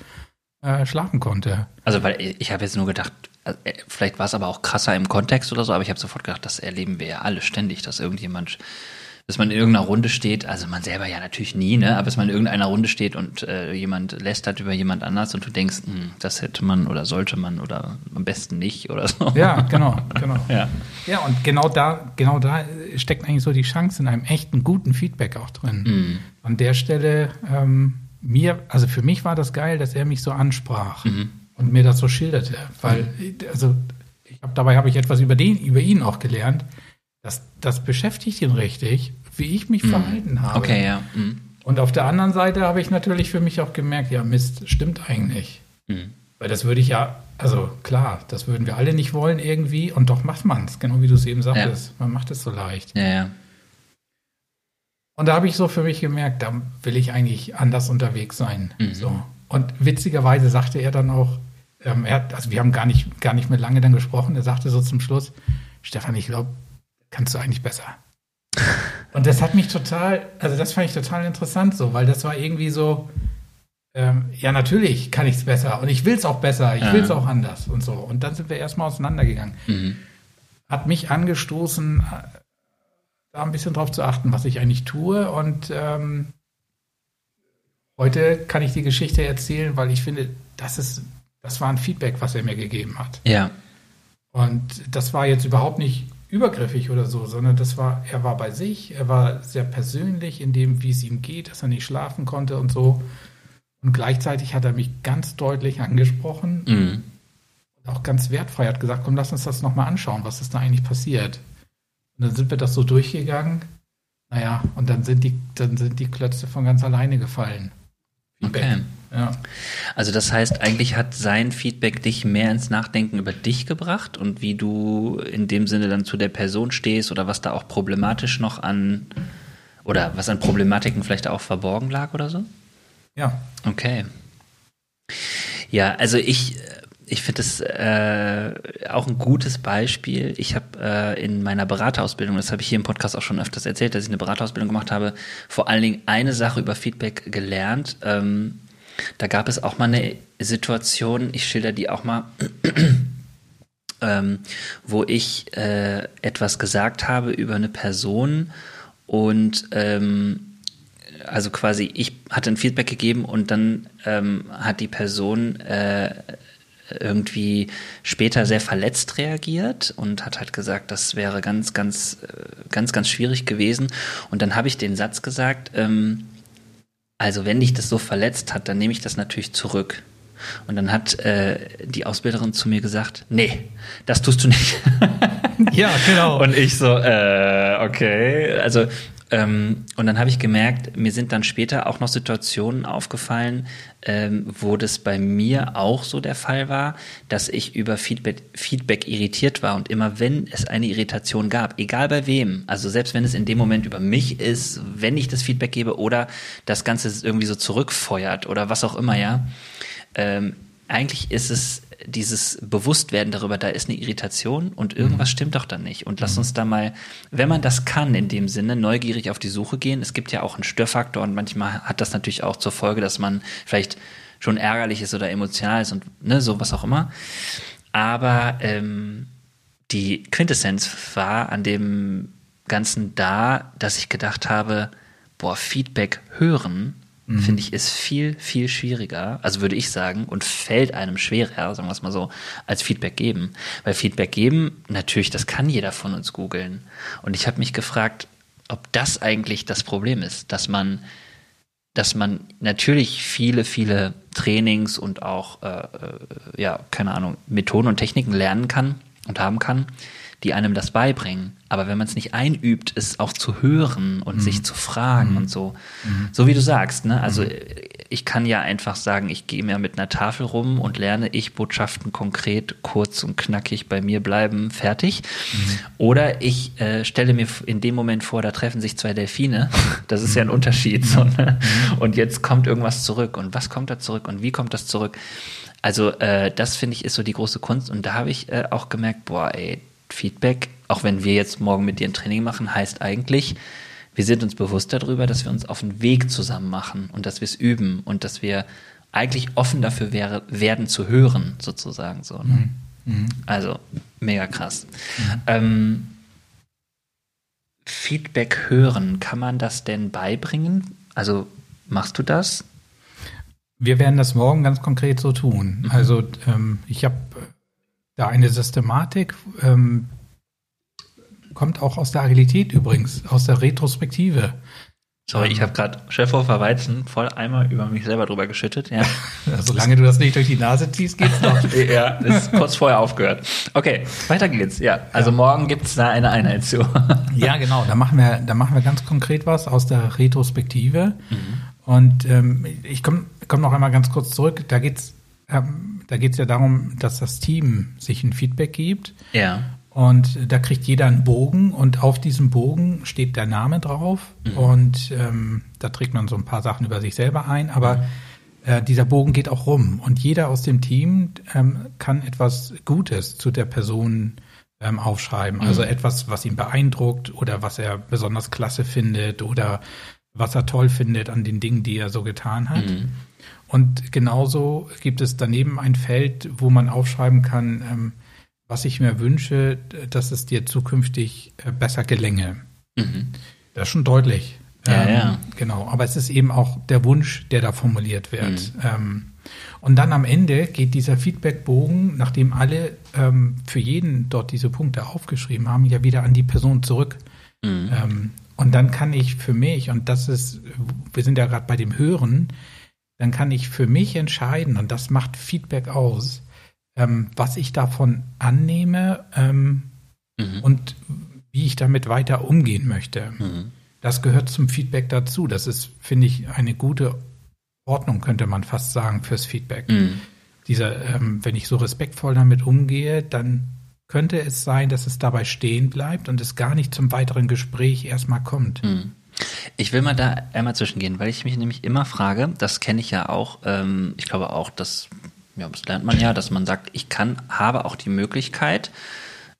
äh, schlafen konnte.
Also, weil ich habe jetzt nur gedacht, äh, vielleicht war es aber auch krasser im Kontext oder so, aber ich habe sofort gedacht, das erleben wir ja alle ständig, dass irgendjemand dass man in irgendeiner Runde steht, also man selber ja natürlich nie, ne, aber dass man in irgendeiner Runde steht und äh, jemand lästert über jemand anders und du denkst, mh, hm, das hätte man oder sollte man oder am besten nicht oder so.
Ja, genau, genau.
ja.
ja, und genau da, genau da steckt eigentlich so die Chance in einem echten guten Feedback auch drin. Mhm. An der Stelle, ähm, mir, also für mich war das geil, dass er mich so ansprach mhm. und mir das so schilderte, weil, also ich hab, dabei habe ich etwas über den, über ihn auch gelernt. Das, das beschäftigt ihn richtig wie ich mich mhm. verhalten habe.
Okay, ja. Mhm.
Und auf der anderen Seite habe ich natürlich für mich auch gemerkt, ja, Mist, stimmt eigentlich. Mhm. Weil das würde ich ja, also klar, das würden wir alle nicht wollen irgendwie und doch macht man es, genau wie du es eben sagtest. Ja. Man macht es so leicht.
Ja, ja.
Und da habe ich so für mich gemerkt, da will ich eigentlich anders unterwegs sein. Mhm. So. Und witzigerweise sagte er dann auch, ähm, er hat, also wir haben gar nicht, gar nicht mehr lange dann gesprochen, er sagte so zum Schluss, Stefan, ich glaube, kannst du eigentlich besser. Und das hat mich total, also das fand ich total interessant so, weil das war irgendwie so, ähm, ja, natürlich kann ich es besser und ich will es auch besser, ich will es auch anders und so. Und dann sind wir erstmal auseinandergegangen. Mhm. Hat mich angestoßen, äh, da ein bisschen drauf zu achten, was ich eigentlich tue. Und ähm, heute kann ich die Geschichte erzählen, weil ich finde, das ist, das war ein Feedback, was er mir gegeben hat.
Ja.
Und das war jetzt überhaupt nicht übergriffig oder so, sondern das war, er war bei sich, er war sehr persönlich in dem, wie es ihm geht, dass er nicht schlafen konnte und so. Und gleichzeitig hat er mich ganz deutlich angesprochen mhm. und auch ganz wertfrei hat gesagt, komm, lass uns das nochmal anschauen, was ist da eigentlich passiert. Und dann sind wir das so durchgegangen. Naja, und dann sind die, dann sind die Klötze von ganz alleine gefallen.
Feedback. Okay. Ja. Also das heißt, eigentlich hat sein Feedback dich mehr ins Nachdenken über dich gebracht und wie du in dem Sinne dann zu der Person stehst oder was da auch problematisch noch an oder was an Problematiken vielleicht auch verborgen lag oder so?
Ja.
Okay. Ja, also ich ich finde es äh, auch ein gutes Beispiel. Ich habe äh, in meiner Beraterausbildung, das habe ich hier im Podcast auch schon öfters erzählt, dass ich eine Beraterausbildung gemacht habe, vor allen Dingen eine Sache über Feedback gelernt. Ähm, da gab es auch mal eine Situation, ich schilder die auch mal, ähm, wo ich äh, etwas gesagt habe über eine Person und ähm, also quasi ich hatte ein Feedback gegeben und dann ähm, hat die Person äh, irgendwie später sehr verletzt reagiert und hat halt gesagt, das wäre ganz, ganz, äh, ganz, ganz schwierig gewesen. Und dann habe ich den Satz gesagt, ähm, also wenn dich das so verletzt hat, dann nehme ich das natürlich zurück. Und dann hat äh, die Ausbilderin zu mir gesagt, nee, das tust du nicht.
ja, genau.
Und ich so, äh, okay. Also ähm, und dann habe ich gemerkt, mir sind dann später auch noch Situationen aufgefallen, ähm, wo das bei mir auch so der Fall war, dass ich über Feedback, Feedback irritiert war und immer wenn es eine Irritation gab, egal bei wem, also selbst wenn es in dem Moment über mich ist, wenn ich das Feedback gebe oder das Ganze irgendwie so zurückfeuert oder was auch immer, ja, ähm, eigentlich ist es dieses Bewusstwerden darüber, da ist eine Irritation und irgendwas mhm. stimmt doch dann nicht. Und lass mhm. uns da mal, wenn man das kann, in dem Sinne, neugierig auf die Suche gehen. Es gibt ja auch einen Störfaktor und manchmal hat das natürlich auch zur Folge, dass man vielleicht schon ärgerlich ist oder emotional ist und ne, so was auch immer. Aber ähm, die Quintessenz war an dem Ganzen da, dass ich gedacht habe, boah, Feedback hören mhm. finde ich, ist viel, viel schwieriger, also würde ich sagen, und fällt einem schwerer, sagen wir es mal so, als Feedback geben. Weil Feedback geben, natürlich, das kann jeder von uns googeln. Und ich habe mich gefragt, ob das eigentlich das Problem ist, dass man, dass man natürlich viele, viele Trainings und auch, äh, äh ja, keine Ahnung, Methoden und Techniken lernen kann und haben kann, die einem das beibringen. Aber wenn man es nicht einübt, es auch zu hören und mhm. sich zu fragen mhm. und so, mhm. so wie du sagst, ne? Also mhm. ich kann ja einfach sagen, ich gehe mir mit einer Tafel rum und lerne ich Botschaften konkret, kurz und knackig bei mir bleiben, fertig. Mhm. Oder ich äh, stelle mir in dem Moment vor, da treffen sich zwei Delfine. Das ist ja ein Unterschied. So, ne? Und jetzt kommt irgendwas zurück. Und was kommt da zurück? Und wie kommt das zurück? Also äh, das finde ich ist so die große Kunst. Und da habe ich äh, auch gemerkt, boah, ey, Feedback, auch wenn wir jetzt morgen mit dir ein Training machen, heißt eigentlich, wir sind uns bewusst darüber, dass wir uns auf den Weg zusammen machen und dass wir es üben und dass wir eigentlich offen dafür wäre, werden zu hören, sozusagen so. Ne? Mhm. mhm. Also mega krass. Mhm. Ähm, Feedback hören, kann man das denn beibringen? Also machst du das?
Wir werden das morgen ganz konkret so tun. Mhm. Also ähm, ich habe da eine Systematik, ähm, kommt auch aus der Agilität übrigens, aus der Retrospektive.
Sorry, ich habe gerade Chefhofer Weizen voll einmal über mich selber drüber geschüttet. Ja.
Solange du das nicht durch die Nase ziehst, geht's noch.
ja, ist kurz vorher aufgehört. Okay, weiter geht's. Ja, also ja. morgen gibt's da eine Einheit zu.
ja, genau. Da machen wir, da machen wir ganz konkret was aus der Retrospektive. Mhm. Und ähm, ich komme komm noch einmal ganz kurz zurück. Da geht's ähm, da geht es ja darum, dass das Team sich ein Feedback gibt.
Ja.
Und da kriegt jeder einen Bogen und auf diesem Bogen steht der Name drauf. Mhm. Und ähm, da trägt man so ein paar Sachen über sich selber ein. Aber mhm. äh, dieser Bogen geht auch rum. Und jeder aus dem Team ähm, kann etwas Gutes zu der Person ähm, aufschreiben. Also mhm. etwas, was ihn beeindruckt oder was er besonders klasse findet oder was er toll findet an den Dingen, die er so getan hat. Und genauso gibt es daneben ein Feld, wo man aufschreiben kann, ähm, was ich mir wünsche, dass es dir zukünftig äh, besser gelänge. Mhm. Das ist schon deutlich.
Ja, ähm, ja.
Genau. Aber es ist eben auch der Wunsch, der da formuliert wird. Mhm. Ähm, und dann am Ende geht dieser Feedbackbogen, nachdem alle ähm, für jeden dort diese Punkte aufgeschrieben haben, ja wieder an die Person zurück. Mhm. Ähm, und dann kann ich für mich, und das ist, wir sind ja gerade bei dem Hören, dann kann ich für mich entscheiden, und das macht Feedback aus, ähm, was ich davon annehme ähm, mhm. und wie ich damit weiter umgehen möchte. Mhm. Das gehört zum Feedback dazu. Das ist, finde ich, eine gute Ordnung, könnte man fast sagen, fürs Feedback. Mhm. Dieser, ähm, wenn ich so respektvoll damit umgehe, dann könnte es sein, dass es dabei stehen bleibt und es gar nicht zum weiteren Gespräch erstmal kommt.
Ich will mal da einmal zwischengehen, weil ich mich nämlich immer frage, das kenne ich ja auch, ähm, ich glaube auch, dass ja, das lernt man ja, dass man sagt, ich kann, habe auch die Möglichkeit,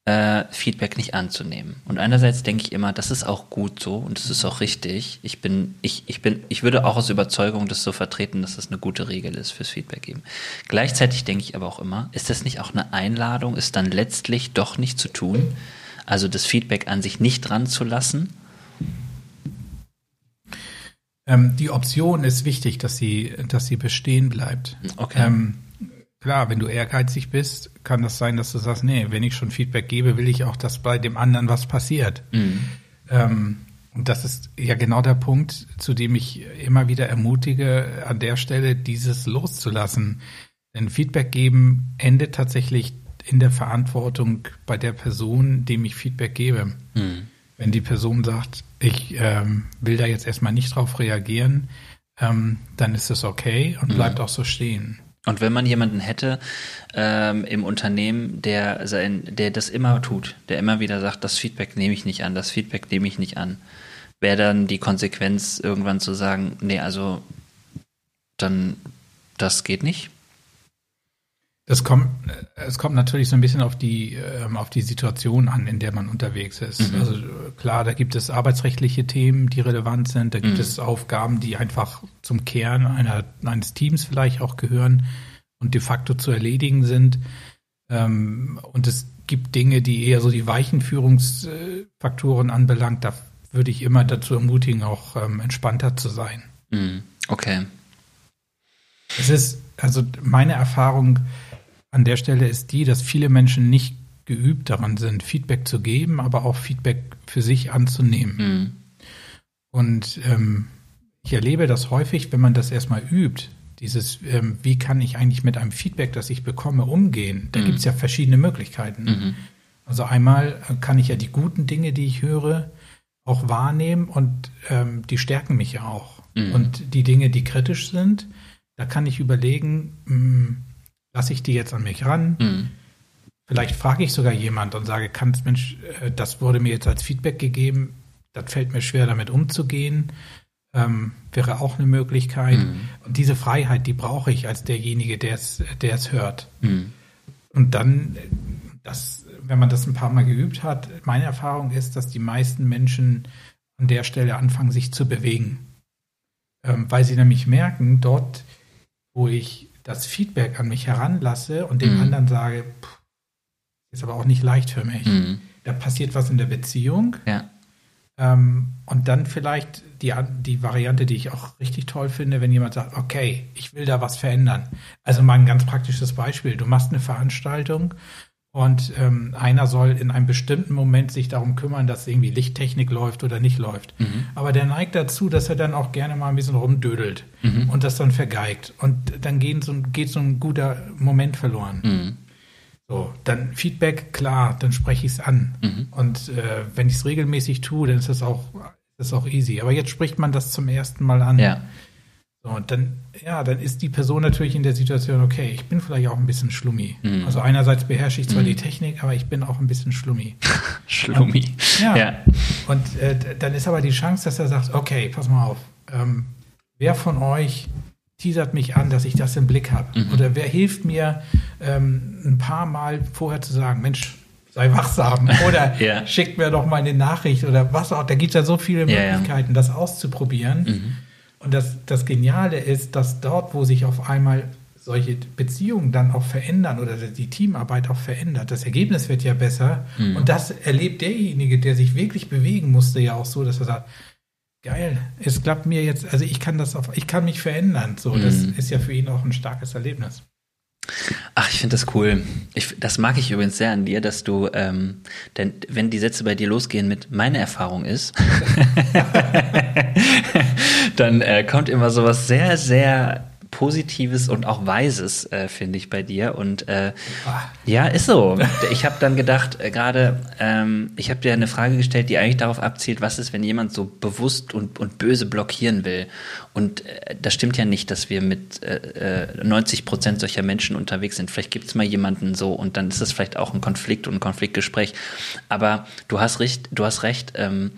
äh, Feedback nicht anzunehmen. Und einerseits denke ich immer, das ist auch gut so und das ist auch richtig. Ich bin, ich, ich bin, ich würde auch aus Überzeugung das so vertreten, dass das eine gute Regel ist fürs Feedback geben. Gleichzeitig denke ich aber auch immer, ist das nicht auch eine Einladung, es dann letztlich doch nicht zu tun? Also das Feedback an sich nicht dran zu lassen?
Ähm, die Option ist wichtig, dass sie, dass sie bestehen bleibt.
Okay.
Ähm, klar, wenn du ehrgeizig bist, kann das sein, dass du sagst, nee, wenn ich schon Feedback gebe, will ich auch, dass bei dem anderen was passiert.
Mhm.
Ähm, und das ist ja genau der Punkt, zu dem ich immer wieder ermutige, an der Stelle dieses loszulassen. Denn Feedback geben endet tatsächlich in der Verantwortung bei der Person, dem ich Feedback gebe.
Mhm.
Wenn die Person sagt, ich ähm, will da jetzt erstmal nicht drauf reagieren, ähm, dann ist es okay und bleibt auch so stehen.
Und wenn man jemanden hätte ähm, im Unternehmen, der sein, der das immer tut, der immer wieder sagt, das Feedback nehme ich nicht an, das Feedback nehme ich nicht an, wäre dann die Konsequenz irgendwann zu sagen, nee, also dann das geht nicht?
Es kommt, es kommt natürlich so ein bisschen auf die, ähm, auf die Situation an, in der man unterwegs ist.
Mhm.
Also äh, klar, da gibt es arbeitsrechtliche Themen, die relevant sind. Da gibt
Mhm.
es Aufgaben, die einfach zum Kern einer, eines Teams vielleicht auch gehören und de facto zu erledigen sind. Ähm, und es gibt Dinge, die eher so die weichen Führungsfaktoren anbelangt. Da würde ich immer dazu ermutigen, auch ähm, entspannter zu sein.
Mhm. Okay.
Es ist, also meine Erfahrung an der Stelle ist die, dass viele Menschen nicht geübt daran sind, Feedback zu geben, aber auch Feedback für sich anzunehmen.
Mhm.
Und ähm, ich erlebe das häufig, wenn man das erstmal übt, dieses, ähm, wie kann ich eigentlich mit einem Feedback, das ich bekomme, umgehen. Da
Mhm.
gibt es ja verschiedene Möglichkeiten.
Mhm.
Also einmal äh, kann ich ja die guten Dinge, die ich höre, auch wahrnehmen und ähm, die stärken mich ja auch.
Mhm.
Und die Dinge, die kritisch sind, da kann ich überlegen, mh, lasse ich die jetzt an mich ran?
Mhm.
Vielleicht frage ich sogar jemand und sage, kannst Mensch, äh, das wurde mir jetzt als Feedback gegeben, das fällt mir schwer, damit umzugehen. Ähm, wäre auch eine Möglichkeit.
Mhm.
Und diese Freiheit, die brauche ich als derjenige, der es, der es hört.
Mhm.
Und dann, das, wenn man das ein paar Mal geübt hat, meine Erfahrung ist, dass die meisten Menschen an der Stelle anfangen, sich zu bewegen. Ähm, weil sie nämlich merken, dort, wo ich das Feedback an mich heranlasse und dem
Mhm.
anderen sage, pff, ist aber auch nicht leicht für mich.
Mhm.
Da passiert was in der Beziehung.
Ja.
Ähm, und dann vielleicht die, die Variante, die ich auch richtig toll finde, wenn jemand sagt, okay, ich will da was verändern. Also mal ein ganz praktisches Beispiel. Du machst eine Veranstaltung und ähm, einer soll in einem bestimmten Moment sich darum kümmern, dass irgendwie Lichttechnik läuft oder nicht läuft.
Mhm.
Aber der neigt dazu, dass er dann auch gerne mal ein bisschen rumdödelt
Mhm.
und das dann vergeigt. Und dann geht so, ein- geht so ein guter Moment verloren.
Mhm.
So, dann Feedback, klar, dann spreche ich es an.
Mhm.
Und äh, wenn ich es regelmäßig tue, dann ist das auch, ist das auch easy. Aber jetzt spricht man das zum ersten Mal an.
Ja.
Und dann, ja, dann ist die Person natürlich in der Situation, okay, ich bin vielleicht auch ein bisschen schlummi.
Mhm.
Also einerseits beherrsche ich zwar
Mhm.
die Technik, aber ich bin auch ein bisschen schlummi.
Schlummi.
Ja.
Ja.
Und äh, dann ist aber die Chance, dass er sagt, okay, pass mal auf, ähm, wer von euch teasert mich an, dass ich das im Blick habe?
Mhm.
Oder wer hilft mir, ähm, ein paar Mal vorher zu sagen, Mensch, sei wachsam oder
Ja.
schickt mir doch mal eine Nachricht oder was auch. Da gibt es ja so viele
Ja, ja.
Möglichkeiten, das auszuprobieren.
Mhm.
Und das, das Geniale ist, dass dort, wo sich auf einmal solche Beziehungen dann auch verändern oder die Teamarbeit auch verändert, das Ergebnis wird ja besser.
Mhm.
Und das erlebt derjenige, der sich wirklich bewegen musste, ja auch so, dass er sagt, geil, es klappt mir jetzt, also ich kann das auf, ich kann mich verändern. So, das
Mhm.
ist ja für ihn auch ein starkes Erlebnis.
Ach, ich finde das cool. Ich, das mag ich übrigens sehr an dir, dass du, ähm, denn wenn die Sätze bei dir losgehen mit meine Erfahrung ist, dann äh, kommt immer sowas sehr, sehr Positives und auch Weises, äh, finde ich, bei dir. Und äh,
Ah.
ja, ist so. Ich habe dann gedacht, äh, gerade, ähm, ich habe dir eine Frage gestellt, die eigentlich darauf abzielt, was ist, wenn jemand so bewusst und, und böse blockieren will. Und äh, das stimmt ja nicht, dass wir mit äh, äh, 90 Prozent solcher Menschen unterwegs sind. Vielleicht gibt es mal jemanden so und dann ist es vielleicht auch ein Konflikt und ein Konfliktgespräch. Aber du hast recht, du hast recht. Ähm,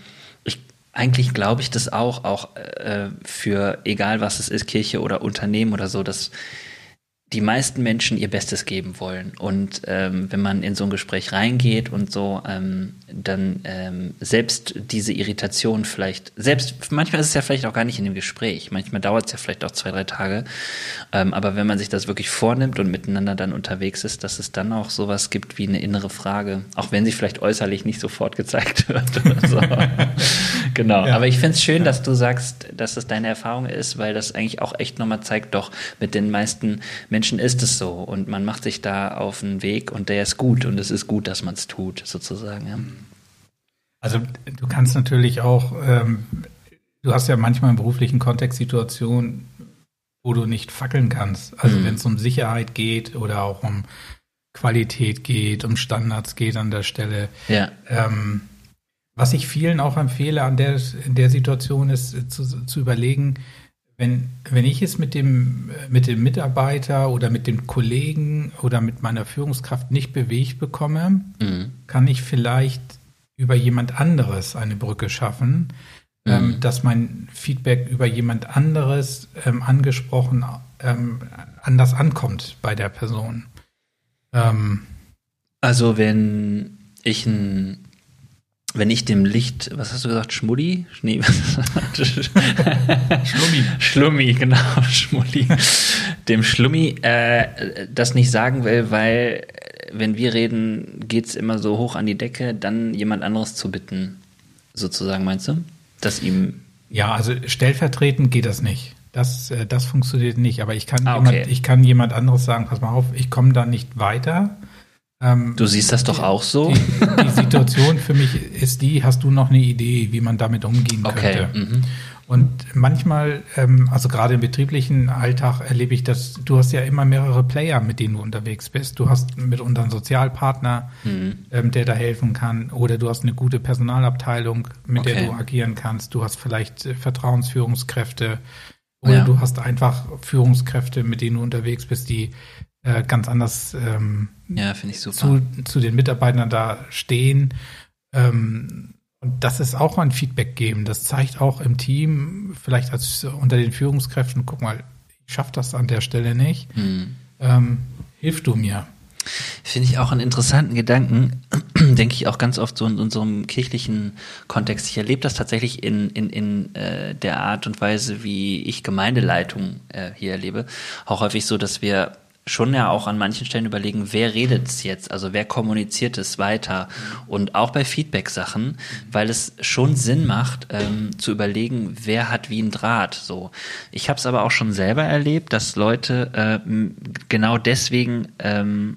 eigentlich glaube ich das auch, auch äh, für egal was es ist, Kirche oder Unternehmen oder so, dass die meisten Menschen ihr Bestes geben wollen. Und ähm, wenn man in so ein Gespräch reingeht und so, ähm, dann ähm, selbst diese Irritation vielleicht, selbst manchmal ist es ja vielleicht auch gar nicht in dem Gespräch, manchmal dauert es ja vielleicht auch zwei, drei Tage. Ähm, aber wenn man sich das wirklich vornimmt und miteinander dann unterwegs ist, dass es dann auch sowas gibt wie eine innere Frage, auch wenn sie vielleicht äußerlich nicht sofort gezeigt wird. Oder so. genau. Ja. Aber ich finde es schön, dass du sagst, dass das deine Erfahrung ist, weil das eigentlich auch echt nochmal zeigt, doch mit den meisten Menschen Menschen ist es so und man macht sich da auf einen Weg und der ist gut und es ist gut, dass man es tut, sozusagen. Ja.
Also du kannst natürlich auch, ähm, du hast ja manchmal im beruflichen Kontext Situationen, wo du nicht fackeln kannst. Also mhm. wenn es um Sicherheit geht oder auch um Qualität geht, um Standards geht an der Stelle.
Ja.
Ähm, was ich vielen auch empfehle an der, in der Situation ist, zu, zu überlegen, wenn, wenn ich es mit dem, mit dem Mitarbeiter oder mit dem Kollegen oder mit meiner Führungskraft nicht bewegt bekomme, mhm. kann ich vielleicht über jemand anderes eine Brücke schaffen, ähm, mhm. ähm, dass mein Feedback über jemand anderes ähm, angesprochen ähm, anders ankommt bei der Person.
Ähm, also wenn ich ein wenn ich dem Licht, was hast du gesagt, Schmuddi? Schnee, Schlummi. Schlummi, genau, Schmuddi. Dem Schlummi äh, das nicht sagen will, weil wenn wir reden, geht's immer so hoch an die Decke, dann jemand anderes zu bitten, sozusagen, meinst du? Dass ihm.
Ja, also stellvertretend geht das nicht. Das, äh, das funktioniert nicht. Aber ich kann, ah, okay. jemand, ich kann jemand anderes sagen, pass mal auf, ich komme da nicht weiter
ähm, du siehst das doch auch so.
Die, die, Situation für mich ist die, hast du noch eine Idee, wie man damit umgehen okay. könnte? Mhm. Und manchmal, ähm, also gerade im betrieblichen Alltag erlebe ich das, du hast ja immer mehrere Player, mit denen du unterwegs bist. Du hast mit unseren Sozialpartner, mhm. ähm, der da helfen kann, oder du hast eine gute Personalabteilung, mit okay. der du agieren kannst. Du hast vielleicht äh, Vertrauensführungskräfte oder ja. du hast einfach Führungskräfte, mit denen du unterwegs bist, die äh, ganz anders ähm,
ja.
Zu, zu den Mitarbeitern da stehen. Ähm, und das ist auch ein Feedback geben. Das zeigt auch im Team, vielleicht als unter den Führungskräften, guck mal, ich schaffe das an der Stelle nicht. Mhm. Ähm, hilf du mir.
Finde ich auch einen interessanten Gedanken, denke ich auch ganz oft so in unserem kirchlichen Kontext. Ich erlebe das tatsächlich in, in, in äh, der Art und Weise, wie ich Gemeindeleitung äh, hier erlebe. Auch häufig so, dass wir schon ja auch an manchen Stellen überlegen, wer redet es jetzt, also wer kommuniziert es weiter und auch bei Feedback-Sachen, weil es schon Sinn macht, ähm, zu überlegen, wer hat wie einen Draht. So, ich habe es aber auch schon selber erlebt, dass Leute äh, genau deswegen, ähm,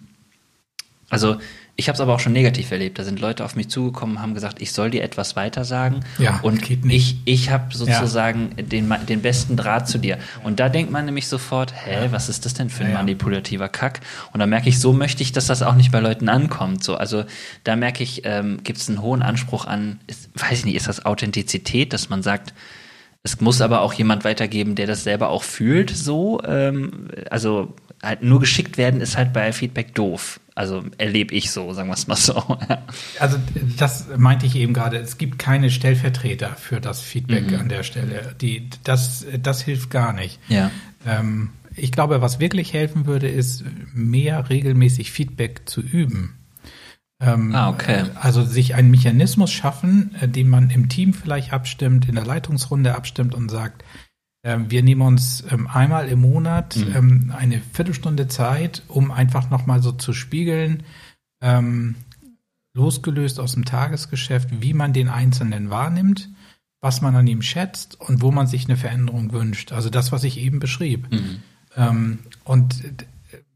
also ich habe es aber auch schon negativ erlebt. Da sind Leute auf mich zugekommen, haben gesagt, ich soll dir etwas weiter sagen.
Ja,
und ich, ich habe sozusagen ja. den, den besten Draht zu dir. Und da denkt man nämlich sofort, hä, was ist das denn für ein ja, manipulativer Kack? Und da merke ich, so möchte ich, dass das auch nicht bei Leuten ankommt. So, also da merke ich, ähm, gibt es einen hohen Anspruch an, ist, weiß ich nicht, ist das Authentizität, dass man sagt, es muss aber auch jemand weitergeben, der das selber auch fühlt, so. Ähm, also halt nur geschickt werden ist halt bei Feedback doof. Also erlebe ich so, sagen wir es mal so.
also das meinte ich eben gerade. Es gibt keine Stellvertreter für das Feedback mhm. an der Stelle. Die, das, das hilft gar nicht.
Ja.
Ähm, ich glaube, was wirklich helfen würde, ist mehr regelmäßig Feedback zu üben.
Ähm, ah, okay.
Also sich einen Mechanismus schaffen, äh, den man im Team vielleicht abstimmt, in der Leitungsrunde abstimmt und sagt, wir nehmen uns ähm, einmal im Monat mhm. Ähm, eine Viertelstunde Zeit, um einfach nochmal so zu spiegeln, losgelöst aus dem Tagesgeschäft, wie man den Einzelnen wahrnimmt, was man an ihm schätzt und wo man sich eine Veränderung wünscht. Also das, was ich eben beschrieb. Mhm. und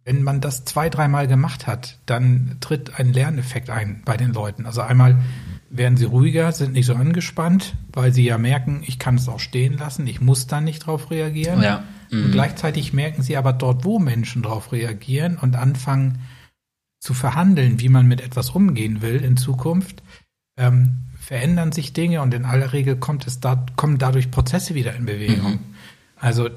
wenn man das zwei, dreimal gemacht hat, dann tritt ein Lerneffekt ein bei den Leuten. Also einmal werden sie ruhiger, sind nicht so angespannt, weil sie ja merken, ich kann es auch stehen lassen, ich muss da nicht drauf reagieren.
Ja.
Mhm. Und gleichzeitig merken sie aber dort, wo Menschen drauf reagieren und anfangen zu verhandeln, wie man mit etwas umgehen will in Zukunft, ähm, verändern sich Dinge und in aller Regel kommt es da, kommen dadurch Prozesse wieder in Bewegung. Mhm. Also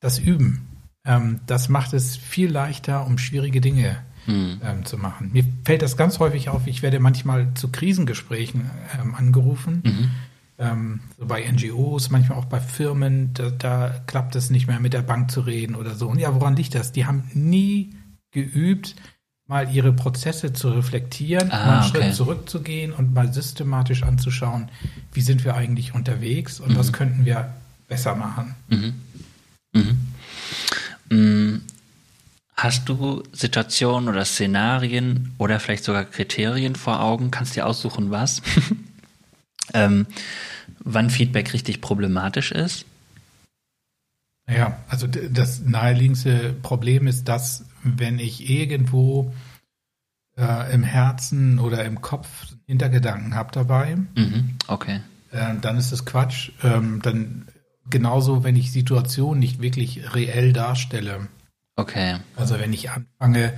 das Üben, ähm, das macht es viel leichter, um schwierige Dinge mhm. ähm, zu machen. Mir fällt das ganz häufig auf. Ich werde manchmal zu Krisengesprächen ähm, angerufen. Mhm. ähm, so bei NGOs, manchmal auch bei Firmen, da, da klappt es nicht mehr mit der Bank zu reden oder so. Und ja, woran liegt das? Die haben nie geübt, mal ihre Prozesse zu reflektieren,
Ah,
mal einen
okay.
Schritt zurückzugehen und mal systematisch anzuschauen, wie sind wir eigentlich unterwegs und was könnten wir besser machen.
Mhm. Mhm. Hast du Situationen oder Szenarien oder vielleicht sogar Kriterien vor Augen? Kannst dir aussuchen, was? ähm, wann Feedback richtig problematisch ist?
Ja, also das naheliegendste Problem ist, dass wenn ich irgendwo äh, im Herzen oder im Kopf Hintergedanken habe dabei,
Mhm. Okay.
äh, dann ist es Quatsch. Ähm, dann genauso, wenn ich Situationen nicht wirklich reell darstelle.
Okay.
Also wenn ich anfange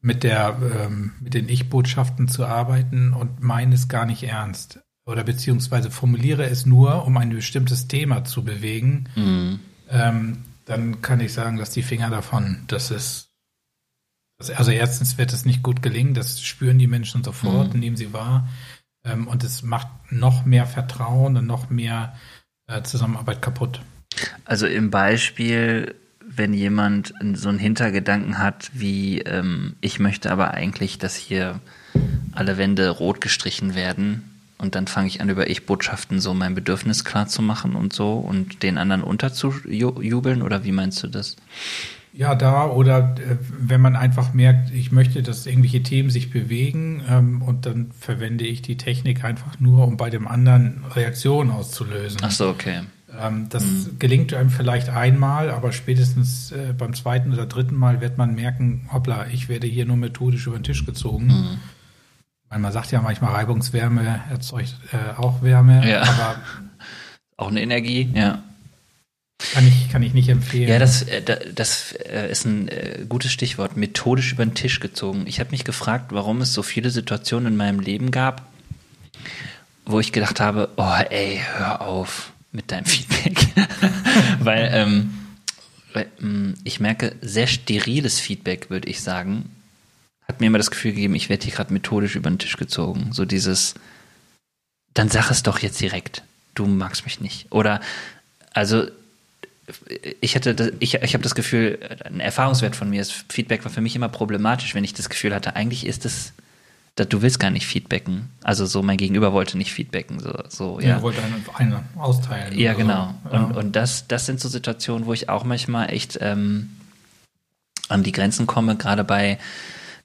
mit der ähm, mit den Ich-Botschaften zu arbeiten und meine es gar nicht ernst oder beziehungsweise formuliere es nur, um ein bestimmtes Thema zu bewegen,
Mhm.
ähm, dann kann ich sagen, dass die Finger davon. Das ist also erstens wird es nicht gut gelingen, das spüren die Menschen sofort,
Mhm.
nehmen sie wahr. Ähm, und es macht noch mehr Vertrauen und noch mehr äh, Zusammenarbeit kaputt.
Also im Beispiel, wenn jemand so einen Hintergedanken hat, wie ähm, ich möchte aber eigentlich, dass hier alle Wände rot gestrichen werden und dann fange ich an, über Ich-Botschaften so mein Bedürfnis klar zu machen und so und den anderen unterzujubeln oder wie meinst du das?
Ja, da oder äh, wenn man einfach merkt, ich möchte, dass irgendwelche Themen sich bewegen ähm, und dann verwende ich die Technik einfach nur, um bei dem anderen Reaktionen auszulösen.
Ach so, okay.
Ähm, das gelingt einem vielleicht einmal, aber spätestens äh, beim zweiten oder dritten Mal wird man merken, hoppla, ich werde hier nur methodisch über den Tisch gezogen.
Mhm.
Weil man sagt ja manchmal, Reibungswärme erzeugt äh, auch Wärme,
Ja.
aber
Auch eine Energie, ja.
kann ich, kann ich nicht empfehlen.
Ja, das, äh, da- das äh, ist ein äh, gutes Stichwort, methodisch über den Tisch gezogen. Ich habe mich gefragt, warum es so viele Situationen in meinem Leben gab, wo ich gedacht habe, oh ey, hör auf mit deinem Feedback. weil, ähm, ähm, ich merke, sehr steriles Feedback, würde ich sagen, hat mir immer das Gefühl gegeben, ich werde hier gerade methodisch über den Tisch gezogen. So dieses, dann sag es doch jetzt direkt. Du magst mich nicht. Oder, also, ich hatte, das, ich, ich habe das Gefühl, ein Erfahrungswert von mir ist, Feedback war für mich immer problematisch, wenn ich das Gefühl hatte, eigentlich ist es, du willst gar nicht feedbacken. Also so, mein Gegenüber wollte nicht feedbacken. So, so
ja.
ja.
wollte einen, einen austeilen.
Ja, genau.
So. Ja.
Und, und das, das sind so Situationen, wo ich auch manchmal echt ähm, an die Grenzen komme, gerade bei,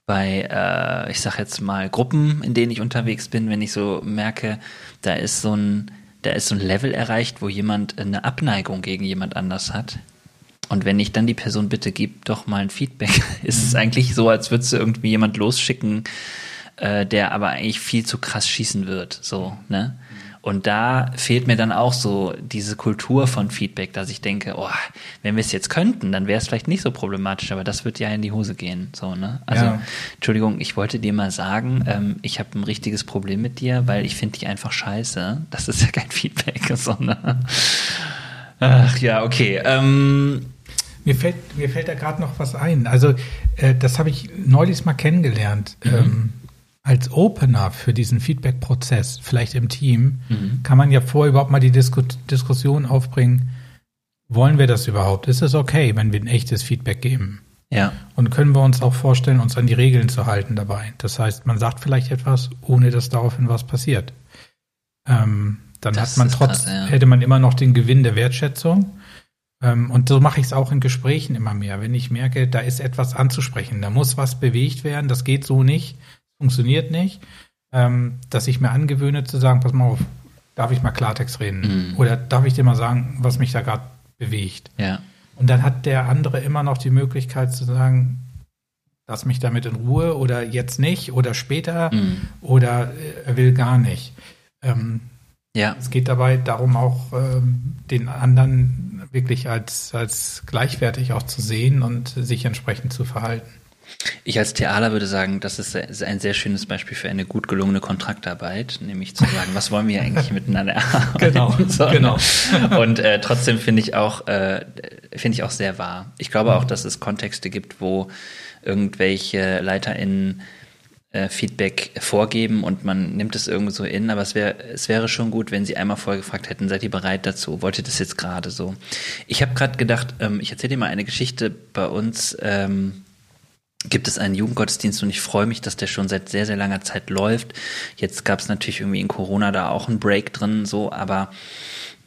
bei äh, ich sag jetzt mal, Gruppen, in denen ich unterwegs bin, wenn ich so merke, da ist so ein, da ist so ein Level erreicht, wo jemand eine Abneigung gegen jemand anders hat. Und wenn ich dann die Person bitte, gib doch mal ein Feedback, ist es eigentlich so, als würdest du irgendwie jemand losschicken, äh, der aber eigentlich viel zu krass schießen wird. So, ne? Und da fehlt mir dann auch so diese Kultur von Feedback, dass ich denke, oh, wenn wir es jetzt könnten, dann wäre es vielleicht nicht so problematisch, aber das wird ja in die Hose gehen. So, ne? Also,
Ja.
Entschuldigung, ich wollte dir mal sagen, ähm, ich habe ein richtiges Problem mit dir, weil ich finde dich einfach scheiße. Das ist ja kein Feedback, sondern. Ach ja, okay. Ähm,
Mir fällt, mir fällt da gerade noch was ein. Also, äh, das habe ich neulich mal kennengelernt. Ähm, als Opener für diesen Feedback-Prozess, vielleicht im Team, kann man ja vorher überhaupt mal die Disku Diskussion aufbringen, wollen wir das überhaupt? Ist es okay, wenn wir ein echtes Feedback geben?
ja.
Und können wir uns auch vorstellen, uns an die Regeln zu halten dabei? Das heißt, man sagt vielleicht etwas, ohne dass daraufhin was passiert. Ähm, dann
Das
hat man trotz,
krass, ja.
hätte man immer noch den Gewinn der Wertschätzung. Ähm, und so mache ich es auch in Gesprächen immer mehr. Wenn ich merke, da ist etwas anzusprechen, da muss was bewegt werden, das geht so nicht, funktioniert nicht, ähm, dass ich mir angewöhne zu sagen, pass mal auf, darf ich mal Klartext reden?
Mhm.
Oder darf ich dir mal sagen, was mich da gerade bewegt?
Ja.
Und dann hat der andere immer noch die Möglichkeit zu sagen, lass mich damit in Ruhe oder jetzt nicht oder später
Mhm.
oder äh, er will gar nicht. Ähm,
Ja.
es geht dabei darum, auch ähm, den anderen wirklich als, als gleichwertig auch zu sehen und sich entsprechend zu verhalten.
Ich als Thealer würde sagen, das ist ein sehr schönes Beispiel für eine gut gelungene Kontraktarbeit, nämlich zu sagen, was wollen wir eigentlich miteinander erarbeiten?
Genau,
So,
genau.
Und äh, trotzdem finde ich auch, äh, finde ich auch sehr wahr. Ich glaube auch, dass es Kontexte gibt, wo irgendwelche LeiterInnen äh, Feedback vorgeben und man nimmt es irgendwo so in, aber es wäre es wäre schon gut, wenn Sie einmal vorher gefragt hätten, seid ihr bereit dazu? Wollt ihr das jetzt gerade so? Ich habe gerade gedacht, ähm, ich erzähle dir mal eine Geschichte bei uns. Ähm, gibt es einen Jugendgottesdienst und ich freue mich, dass der schon seit sehr, sehr langer Zeit läuft. Jetzt gab es natürlich irgendwie in Corona da auch einen Break drin, so, aber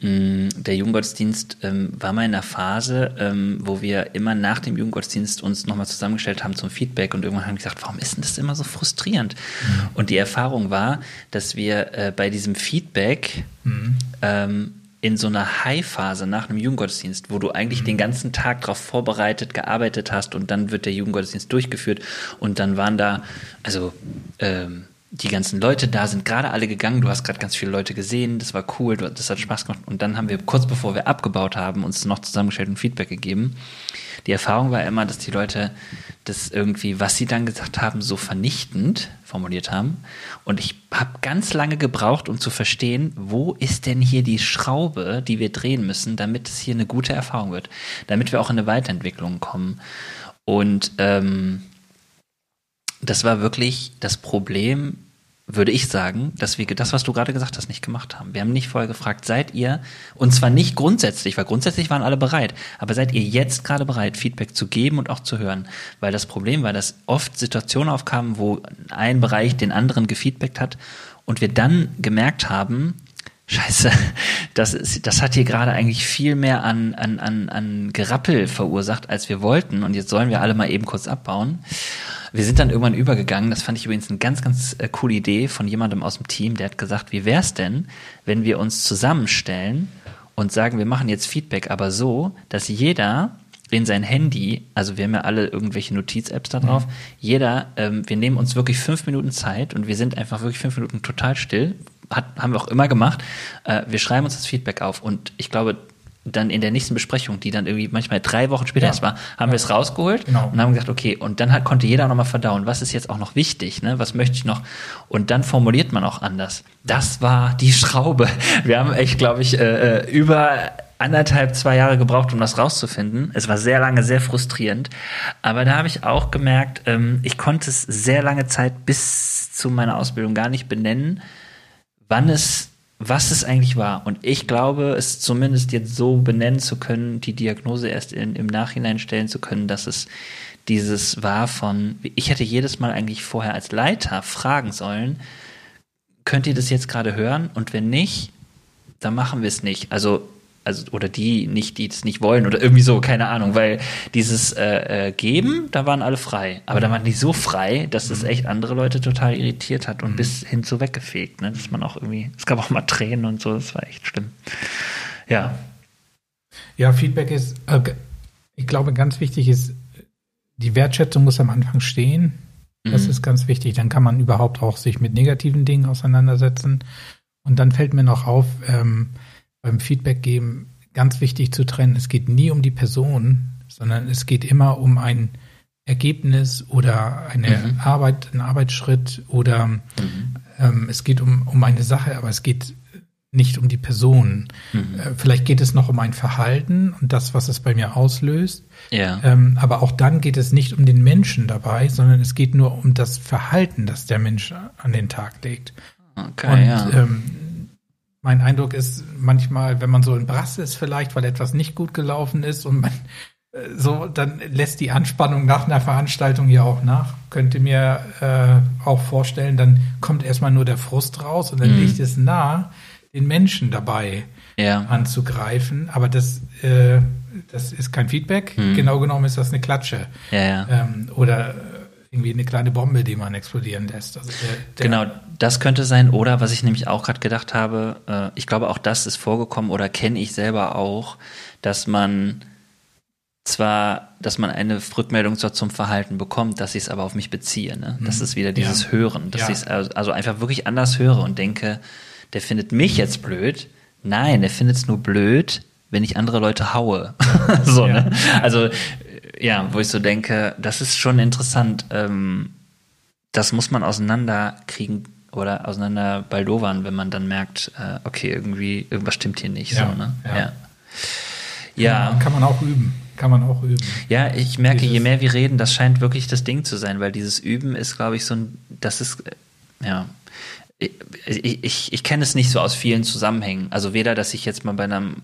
Mm, der Jugendgottesdienst ähm, war mal in einer Phase, ähm, wo wir immer nach dem Jugendgottesdienst uns nochmal zusammengestellt haben zum Feedback und irgendwann haben wir gesagt, warum ist denn das immer so frustrierend? Mhm. Und die Erfahrung war, dass wir äh, bei diesem Feedback mhm. ähm, in so einer High-Phase nach einem Jugendgottesdienst, wo du eigentlich mhm. den ganzen Tag darauf vorbereitet, gearbeitet hast und dann wird der Jugendgottesdienst durchgeführt und dann waren da, also ähm, die ganzen Leute da sind gerade alle gegangen. Du hast gerade ganz viele Leute gesehen. Das war cool. Das hat Spaß gemacht. Und dann haben wir kurz bevor wir abgebaut haben, uns noch zusammengestellt und Feedback gegeben. Die Erfahrung war immer, dass die Leute das irgendwie, was sie dann gesagt haben, so vernichtend formuliert haben. Und ich habe ganz lange gebraucht, um zu verstehen, wo ist denn hier die Schraube, die wir drehen müssen, damit es hier eine gute Erfahrung wird, damit wir auch in eine Weiterentwicklung kommen. Und ähm, das war wirklich das Problem, würde ich sagen, dass wir das, was du gerade gesagt hast, nicht gemacht haben. Wir haben nicht vorher gefragt, seid ihr, und zwar nicht grundsätzlich, weil grundsätzlich waren alle bereit, aber seid ihr jetzt gerade bereit, Feedback zu geben und auch zu hören? Weil das Problem war, dass oft Situationen aufkamen, wo ein Bereich den anderen gefeedbackt hat und wir dann gemerkt haben, Scheiße, das, ist, das hat hier gerade eigentlich viel mehr an, an, an, an Gerappel verursacht, als wir wollten. Und jetzt sollen wir alle mal eben kurz abbauen. Wir sind dann irgendwann übergegangen, das fand ich übrigens eine ganz, ganz äh, coole Idee von jemandem aus dem Team, der hat gesagt, wie wäre es denn, wenn wir uns zusammenstellen und sagen, wir machen jetzt Feedback, aber so, dass jeder in sein Handy, also wir haben ja alle irgendwelche Notiz-Apps da drauf, mhm. jeder, ähm, wir nehmen uns wirklich fünf Minuten Zeit und wir sind einfach wirklich fünf Minuten total still, hat, haben wir auch immer gemacht. Äh, wir schreiben uns das Feedback auf und ich glaube, dann in der nächsten Besprechung, die dann irgendwie manchmal drei Wochen später ja. erst war, haben ja. wir es rausgeholt genau. und haben gesagt, okay, und dann hat, konnte jeder nochmal verdauen, was ist jetzt auch noch wichtig, ne? was möchte ich noch? Und dann formuliert man auch anders. Das war die Schraube. Wir haben echt, glaube ich, äh, äh, über anderthalb, zwei Jahre gebraucht, um das rauszufinden. Es war sehr lange sehr frustrierend. Aber da habe ich auch gemerkt, ähm, ich konnte es sehr lange Zeit bis zu meiner Ausbildung gar nicht benennen, wann es was es eigentlich war. Und ich glaube, es zumindest jetzt so benennen zu können, die Diagnose erst in, im Nachhinein stellen zu können, dass es dieses war von, ich hätte jedes Mal eigentlich vorher als Leiter fragen sollen, könnt ihr das jetzt gerade hören? Und wenn nicht, dann machen wir es nicht. Also also oder die nicht, die es nicht wollen oder irgendwie so, keine Ahnung, weil dieses äh, äh, Geben, da waren alle frei, aber da waren die so frei, dass es mhm. echt andere Leute total irritiert hat und mhm. bis hin zu weggefegt, ne? dass man auch irgendwie, es gab auch mal Tränen und so, das war echt schlimm. Ja.
Ja, Feedback ist, äh, ich glaube, ganz wichtig ist, die Wertschätzung muss am Anfang stehen. Das mhm. ist ganz wichtig. Dann kann man überhaupt auch sich mit negativen Dingen auseinandersetzen. Und dann fällt mir noch auf, ähm, beim Feedback geben ganz wichtig zu trennen. Es geht nie um die Person, sondern es geht immer um ein Ergebnis oder eine mhm. Arbeit, einen Arbeitsschritt oder mhm. ähm, es geht um, um eine Sache, aber es geht nicht um die Person. Mhm. Äh, vielleicht geht es noch um ein Verhalten und das, was es bei mir auslöst. Ja. Ähm, aber auch dann geht es nicht um den Menschen dabei, sondern es geht nur um das Verhalten, das der Mensch an den Tag legt. Okay, und ja. ähm, mein Eindruck ist manchmal, wenn man so in Brass ist vielleicht, weil etwas nicht gut gelaufen ist und man äh, so, dann lässt die Anspannung nach einer Veranstaltung ja auch nach. Könnte mir äh, auch vorstellen, dann kommt erstmal nur der Frust raus und dann mhm. liegt es nah, den Menschen dabei ja. anzugreifen. Aber das, äh, das ist kein Feedback. Mhm. Genau genommen ist das eine Klatsche. Ja, ja. Ähm, oder irgendwie eine kleine Bombe, die man explodieren lässt. Also
der, der genau, das könnte sein. Oder was ich nämlich auch gerade gedacht habe, äh, ich glaube auch das ist vorgekommen oder kenne ich selber auch, dass man zwar, dass man eine Rückmeldung zwar zum Verhalten bekommt, dass ich es aber auf mich beziehe. Ne? Das mhm. ist wieder dieses ja. Hören, dass ja. ich es also einfach wirklich anders höre und denke, der findet mich jetzt blöd. Nein, der findet es nur blöd, wenn ich andere Leute haue. so, ja. ne? Also ja, wo ich so denke, das ist schon interessant. Ähm, das muss man auseinanderkriegen oder auseinander baldowern, wenn man dann merkt, äh, okay, irgendwie, irgendwas stimmt hier nicht. Ja, so, ne?
ja. ja. ja. Kann, man, kann man auch üben. kann man auch üben.
Ja, ich merke, dieses je mehr wir reden, das scheint wirklich das Ding zu sein, weil dieses Üben ist, glaube ich, so ein, das ist, ja, ich, ich, ich kenne es nicht so aus vielen Zusammenhängen. Also weder, dass ich jetzt mal bei einem,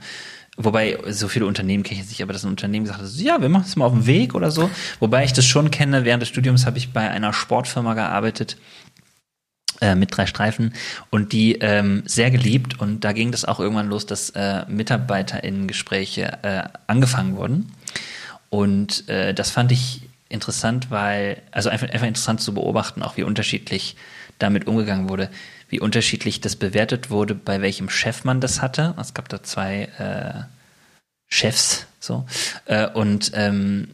wobei so viele Unternehmen kenne ich jetzt nicht, aber dass ein Unternehmen gesagt hat, ja, wir machen es mal auf dem Weg oder so. Wobei ich das schon kenne, während des Studiums habe ich bei einer Sportfirma gearbeitet, äh, mit drei Streifen und die ähm, sehr geliebt und da ging das auch irgendwann los, dass äh, MitarbeiterInnen-Gespräche äh, angefangen wurden und äh, das fand ich interessant, weil, also einfach, einfach interessant zu beobachten, auch wie unterschiedlich damit umgegangen wurde, wie unterschiedlich das bewertet wurde, bei welchem Chef man das hatte. Es gab da zwei äh, Chefs, so, äh, und ähm,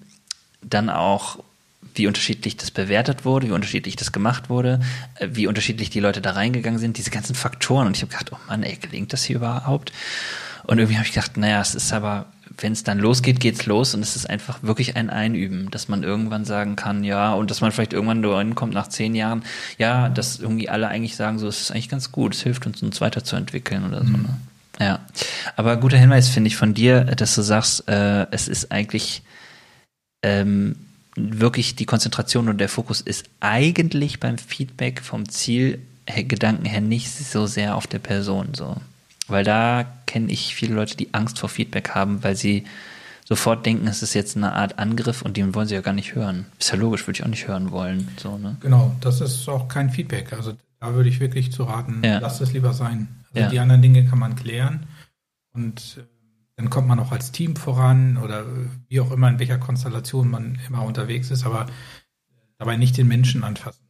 dann auch, wie unterschiedlich das bewertet wurde, wie unterschiedlich das gemacht wurde, äh, wie unterschiedlich die Leute da reingegangen sind, diese ganzen Faktoren. Und ich habe gedacht, oh Mann, ey, gelingt das hier überhaupt? Und irgendwie habe ich gedacht, naja, es ist aber wenn es dann losgeht, geht's los und es ist einfach wirklich ein Einüben, dass man irgendwann sagen kann, ja, und dass man vielleicht irgendwann da kommt nach zehn Jahren, ja, dass irgendwie alle eigentlich sagen, so, es ist eigentlich ganz gut, es hilft uns, uns weiterzuentwickeln oder so. Mhm. Ne? Ja, aber guter Hinweis finde ich von dir, dass du sagst, äh, es ist eigentlich ähm, wirklich die Konzentration und der Fokus ist eigentlich beim Feedback vom Zielgedanken her nicht so sehr auf der Person so. Weil da kenne ich viele Leute, die Angst vor Feedback haben, weil sie sofort denken, es ist jetzt eine Art Angriff und den wollen sie ja gar nicht hören. Ist ja logisch, würde ich auch nicht hören wollen. So, ne?
Genau, das ist auch kein Feedback. Also da würde ich wirklich zu raten, ja. lasst es lieber sein. Also ja. die anderen Dinge kann man klären und äh, dann kommt man auch als Team voran oder wie auch immer, in welcher Konstellation man immer unterwegs ist, aber dabei nicht den Menschen anfassen.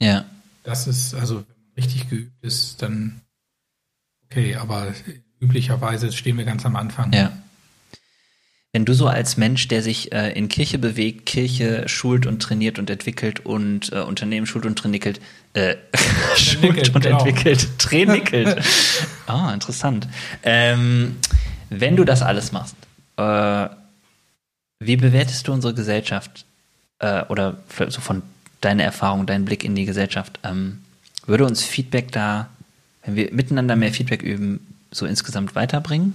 Ja.
Das ist, also wenn man richtig geübt ist, dann Okay, aber üblicherweise stehen wir ganz am Anfang.
Ja. Wenn du so als Mensch, der sich äh, in Kirche bewegt, Kirche schult und trainiert und entwickelt und äh, Unternehmen schult und trainiert, äh, schult und genau. entwickelt, trainiert. ah, interessant. Ähm, wenn du das alles machst, äh, wie bewertest du unsere Gesellschaft äh, oder so von deiner Erfahrung, deinen Blick in die Gesellschaft? Ähm, würde uns Feedback da wenn wir miteinander mehr Feedback üben, so insgesamt weiterbringen?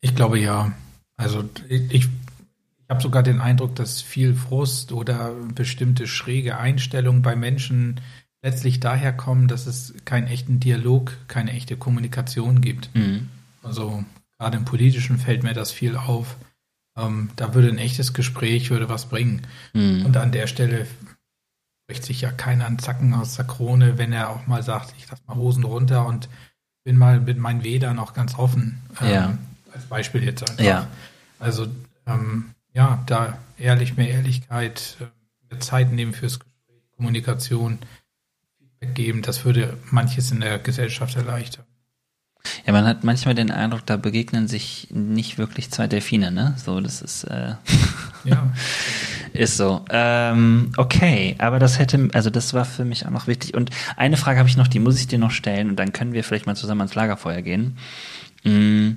Ich glaube ja. Also ich, ich habe sogar den Eindruck, dass viel Frust oder bestimmte schräge Einstellungen bei Menschen letztlich daher kommen, dass es keinen echten Dialog, keine echte Kommunikation gibt. Mhm. Also gerade im politischen fällt mir das viel auf. Ähm, da würde ein echtes Gespräch würde was bringen. Mhm. Und an der Stelle bricht sich ja keiner einen Zacken aus der Krone, wenn er auch mal sagt, ich lasse mal Hosen runter und bin mal mit meinen Wedern auch ganz offen.
Ähm, ja.
Als Beispiel jetzt einfach.
Ja.
Also ähm, ja, da ehrlich, mehr Ehrlichkeit, äh, mehr Zeit nehmen fürs Gespräch, Kommunikation, Feedback geben, das würde manches in der Gesellschaft erleichtern.
Ja, man hat manchmal den Eindruck, da begegnen sich nicht wirklich zwei Delfine, ne? So, das ist äh, ja. ist so. Ähm, okay, aber das hätte, also das war für mich auch noch wichtig. Und eine Frage habe ich noch, die muss ich dir noch stellen und dann können wir vielleicht mal zusammen ans Lagerfeuer gehen. Mm,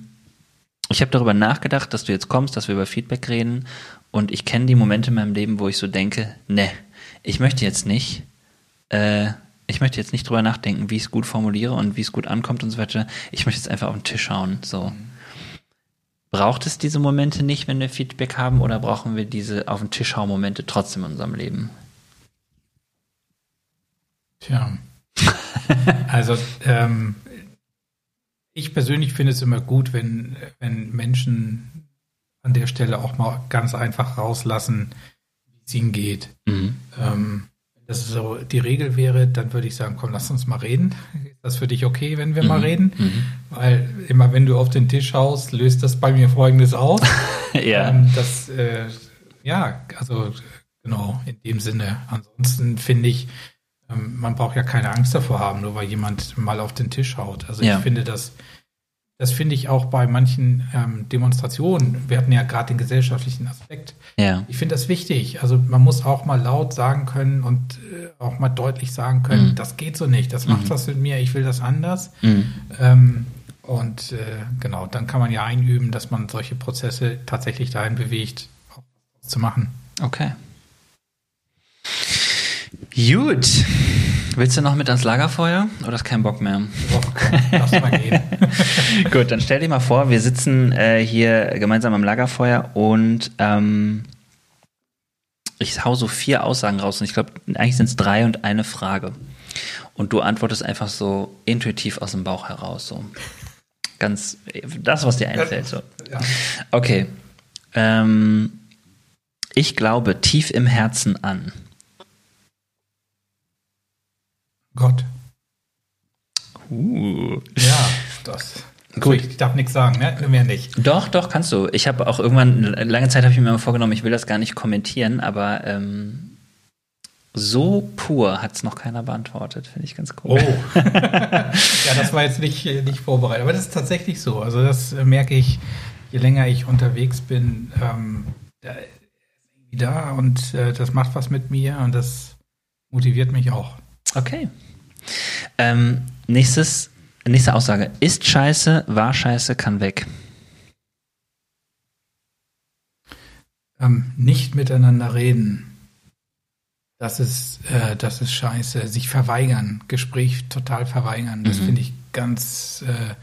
ich habe darüber nachgedacht, dass du jetzt kommst, dass wir über Feedback reden und ich kenne die Momente in meinem Leben, wo ich so denke, ne, ich möchte jetzt nicht. Äh, ich möchte jetzt nicht drüber nachdenken, wie ich es gut formuliere und wie es gut ankommt und so weiter. Ich möchte jetzt einfach auf den Tisch schauen. So. Braucht es diese Momente nicht, wenn wir Feedback haben, oder brauchen wir diese auf den Tisch hauen Momente trotzdem in unserem Leben?
Tja. also ähm, ich persönlich finde es immer gut, wenn, wenn Menschen an der Stelle auch mal ganz einfach rauslassen, wie es ihnen geht. Mhm. Ähm, das so die Regel wäre, dann würde ich sagen, komm, lass uns mal reden. Ist das für dich okay, wenn wir mhm. mal reden? Mhm. Weil immer wenn du auf den Tisch schaust, löst das bei mir Folgendes aus.
ja.
Ähm, das, äh, ja, also genau, in dem Sinne. Ansonsten finde ich, ähm, man braucht ja keine Angst davor haben, nur weil jemand mal auf den Tisch haut. Also ja. ich finde das das finde ich auch bei manchen ähm, Demonstrationen. Wir hatten ja gerade den gesellschaftlichen Aspekt.
Ja.
Ich finde das wichtig. Also man muss auch mal laut sagen können und äh, auch mal deutlich sagen können, mhm. das geht so nicht, das macht mhm. was mit mir, ich will das anders. Mhm. Ähm, und äh, genau, dann kann man ja einüben, dass man solche Prozesse tatsächlich dahin bewegt, auch zu machen.
Okay. Gut. Willst du noch mit ans Lagerfeuer oder ist kein Bock mehr?
Oh, lass mal gehen.
Gut, dann stell dir mal vor, wir sitzen äh, hier gemeinsam am Lagerfeuer und ähm, ich hau so vier Aussagen raus und ich glaube, eigentlich sind es drei und eine Frage. Und du antwortest einfach so intuitiv aus dem Bauch heraus, so ganz das, was dir einfällt. So. Okay. Ähm, ich glaube tief im Herzen an.
Gott.
Uh.
Ja, das.
Gut.
Ich darf nichts sagen, ne? Mehr nicht.
Doch, doch, kannst du. Ich habe auch irgendwann, lange Zeit habe ich mir mal vorgenommen, ich will das gar nicht kommentieren, aber ähm, so pur hat es noch keiner beantwortet, finde ich ganz cool.
Oh. ja, das war jetzt nicht, nicht vorbereitet. Aber das ist tatsächlich so. Also das äh, merke ich, je länger ich unterwegs bin, ähm, da ist irgendwie da und äh, das macht was mit mir und das motiviert mich auch.
Okay. Ähm, nächstes, nächste Aussage. Ist scheiße, war scheiße, kann weg.
Ähm, nicht miteinander reden. Das ist, äh, das ist scheiße. Sich verweigern, Gespräch total verweigern. Das
Mhm.
finde ich ganz, äh,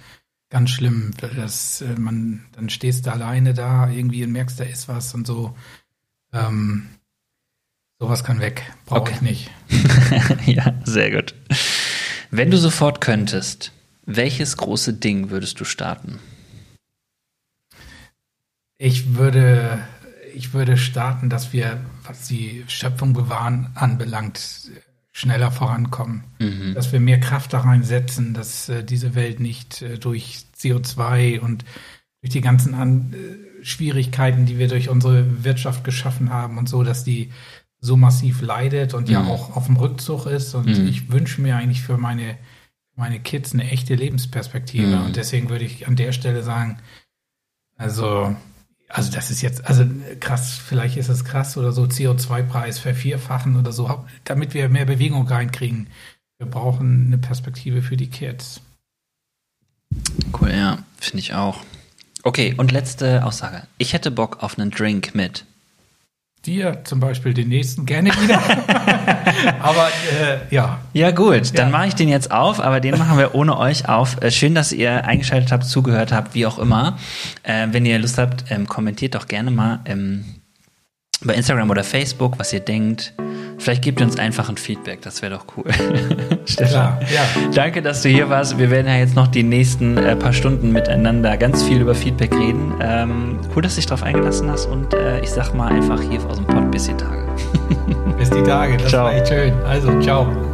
ganz schlimm. weil Das, äh, man, dann stehst du alleine da irgendwie und merkst, da ist was und so. Ähm, sowas kann weg. Brauche
Okay.
ich nicht.
ja, sehr gut. Wenn du sofort könntest, welches große Ding würdest du starten?
Ich würde, ich würde starten, dass wir, was die Schöpfung bewahren anbelangt, schneller vorankommen.
Mhm.
Dass wir mehr Kraft da reinsetzen, dass äh, diese Welt nicht äh, durch CO2 und durch die ganzen an, äh, Schwierigkeiten, die wir durch unsere Wirtschaft geschaffen haben und so, dass die so massiv leidet und ja
Mhm.
auch auf dem Rückzug ist. Und
Mhm.
ich wünsche mir eigentlich für meine, meine Kids eine echte Lebensperspektive.
Mhm.
Und deswegen würde ich an der Stelle sagen, also, also das ist jetzt, also krass, vielleicht ist es krass oder so, CO2-Preis vervierfachen oder so, damit wir mehr Bewegung reinkriegen. Wir brauchen eine Perspektive für die Kids.
Cool, ja, finde ich auch. Okay, und letzte Aussage. Ich hätte Bock auf einen Drink mit.
Dir zum Beispiel den nächsten gerne wieder. Aber äh, ja,
Ja gut, dann
Ja.
mache ich den jetzt auf, aber den machen wir ohne euch auf. Äh, schön, dass ihr eingeschaltet habt, zugehört habt, wie auch immer. Äh, wenn ihr Lust habt, ähm, kommentiert doch gerne mal ähm, bei Instagram oder Facebook, was ihr denkt. Vielleicht gebt ihr uns einfach ein Feedback, das wäre doch cool. Stefan,
ja.
danke, dass du hier warst. Wir werden ja jetzt noch die nächsten äh, paar Stunden miteinander ganz viel über Feedback reden. Ähm, cool, dass du dich darauf eingelassen hast und äh, ich sag mal einfach hier aus dem Pod bis die Tage.
Bis die Tage. Das
Ciao.
war echt schön. Also, ciao.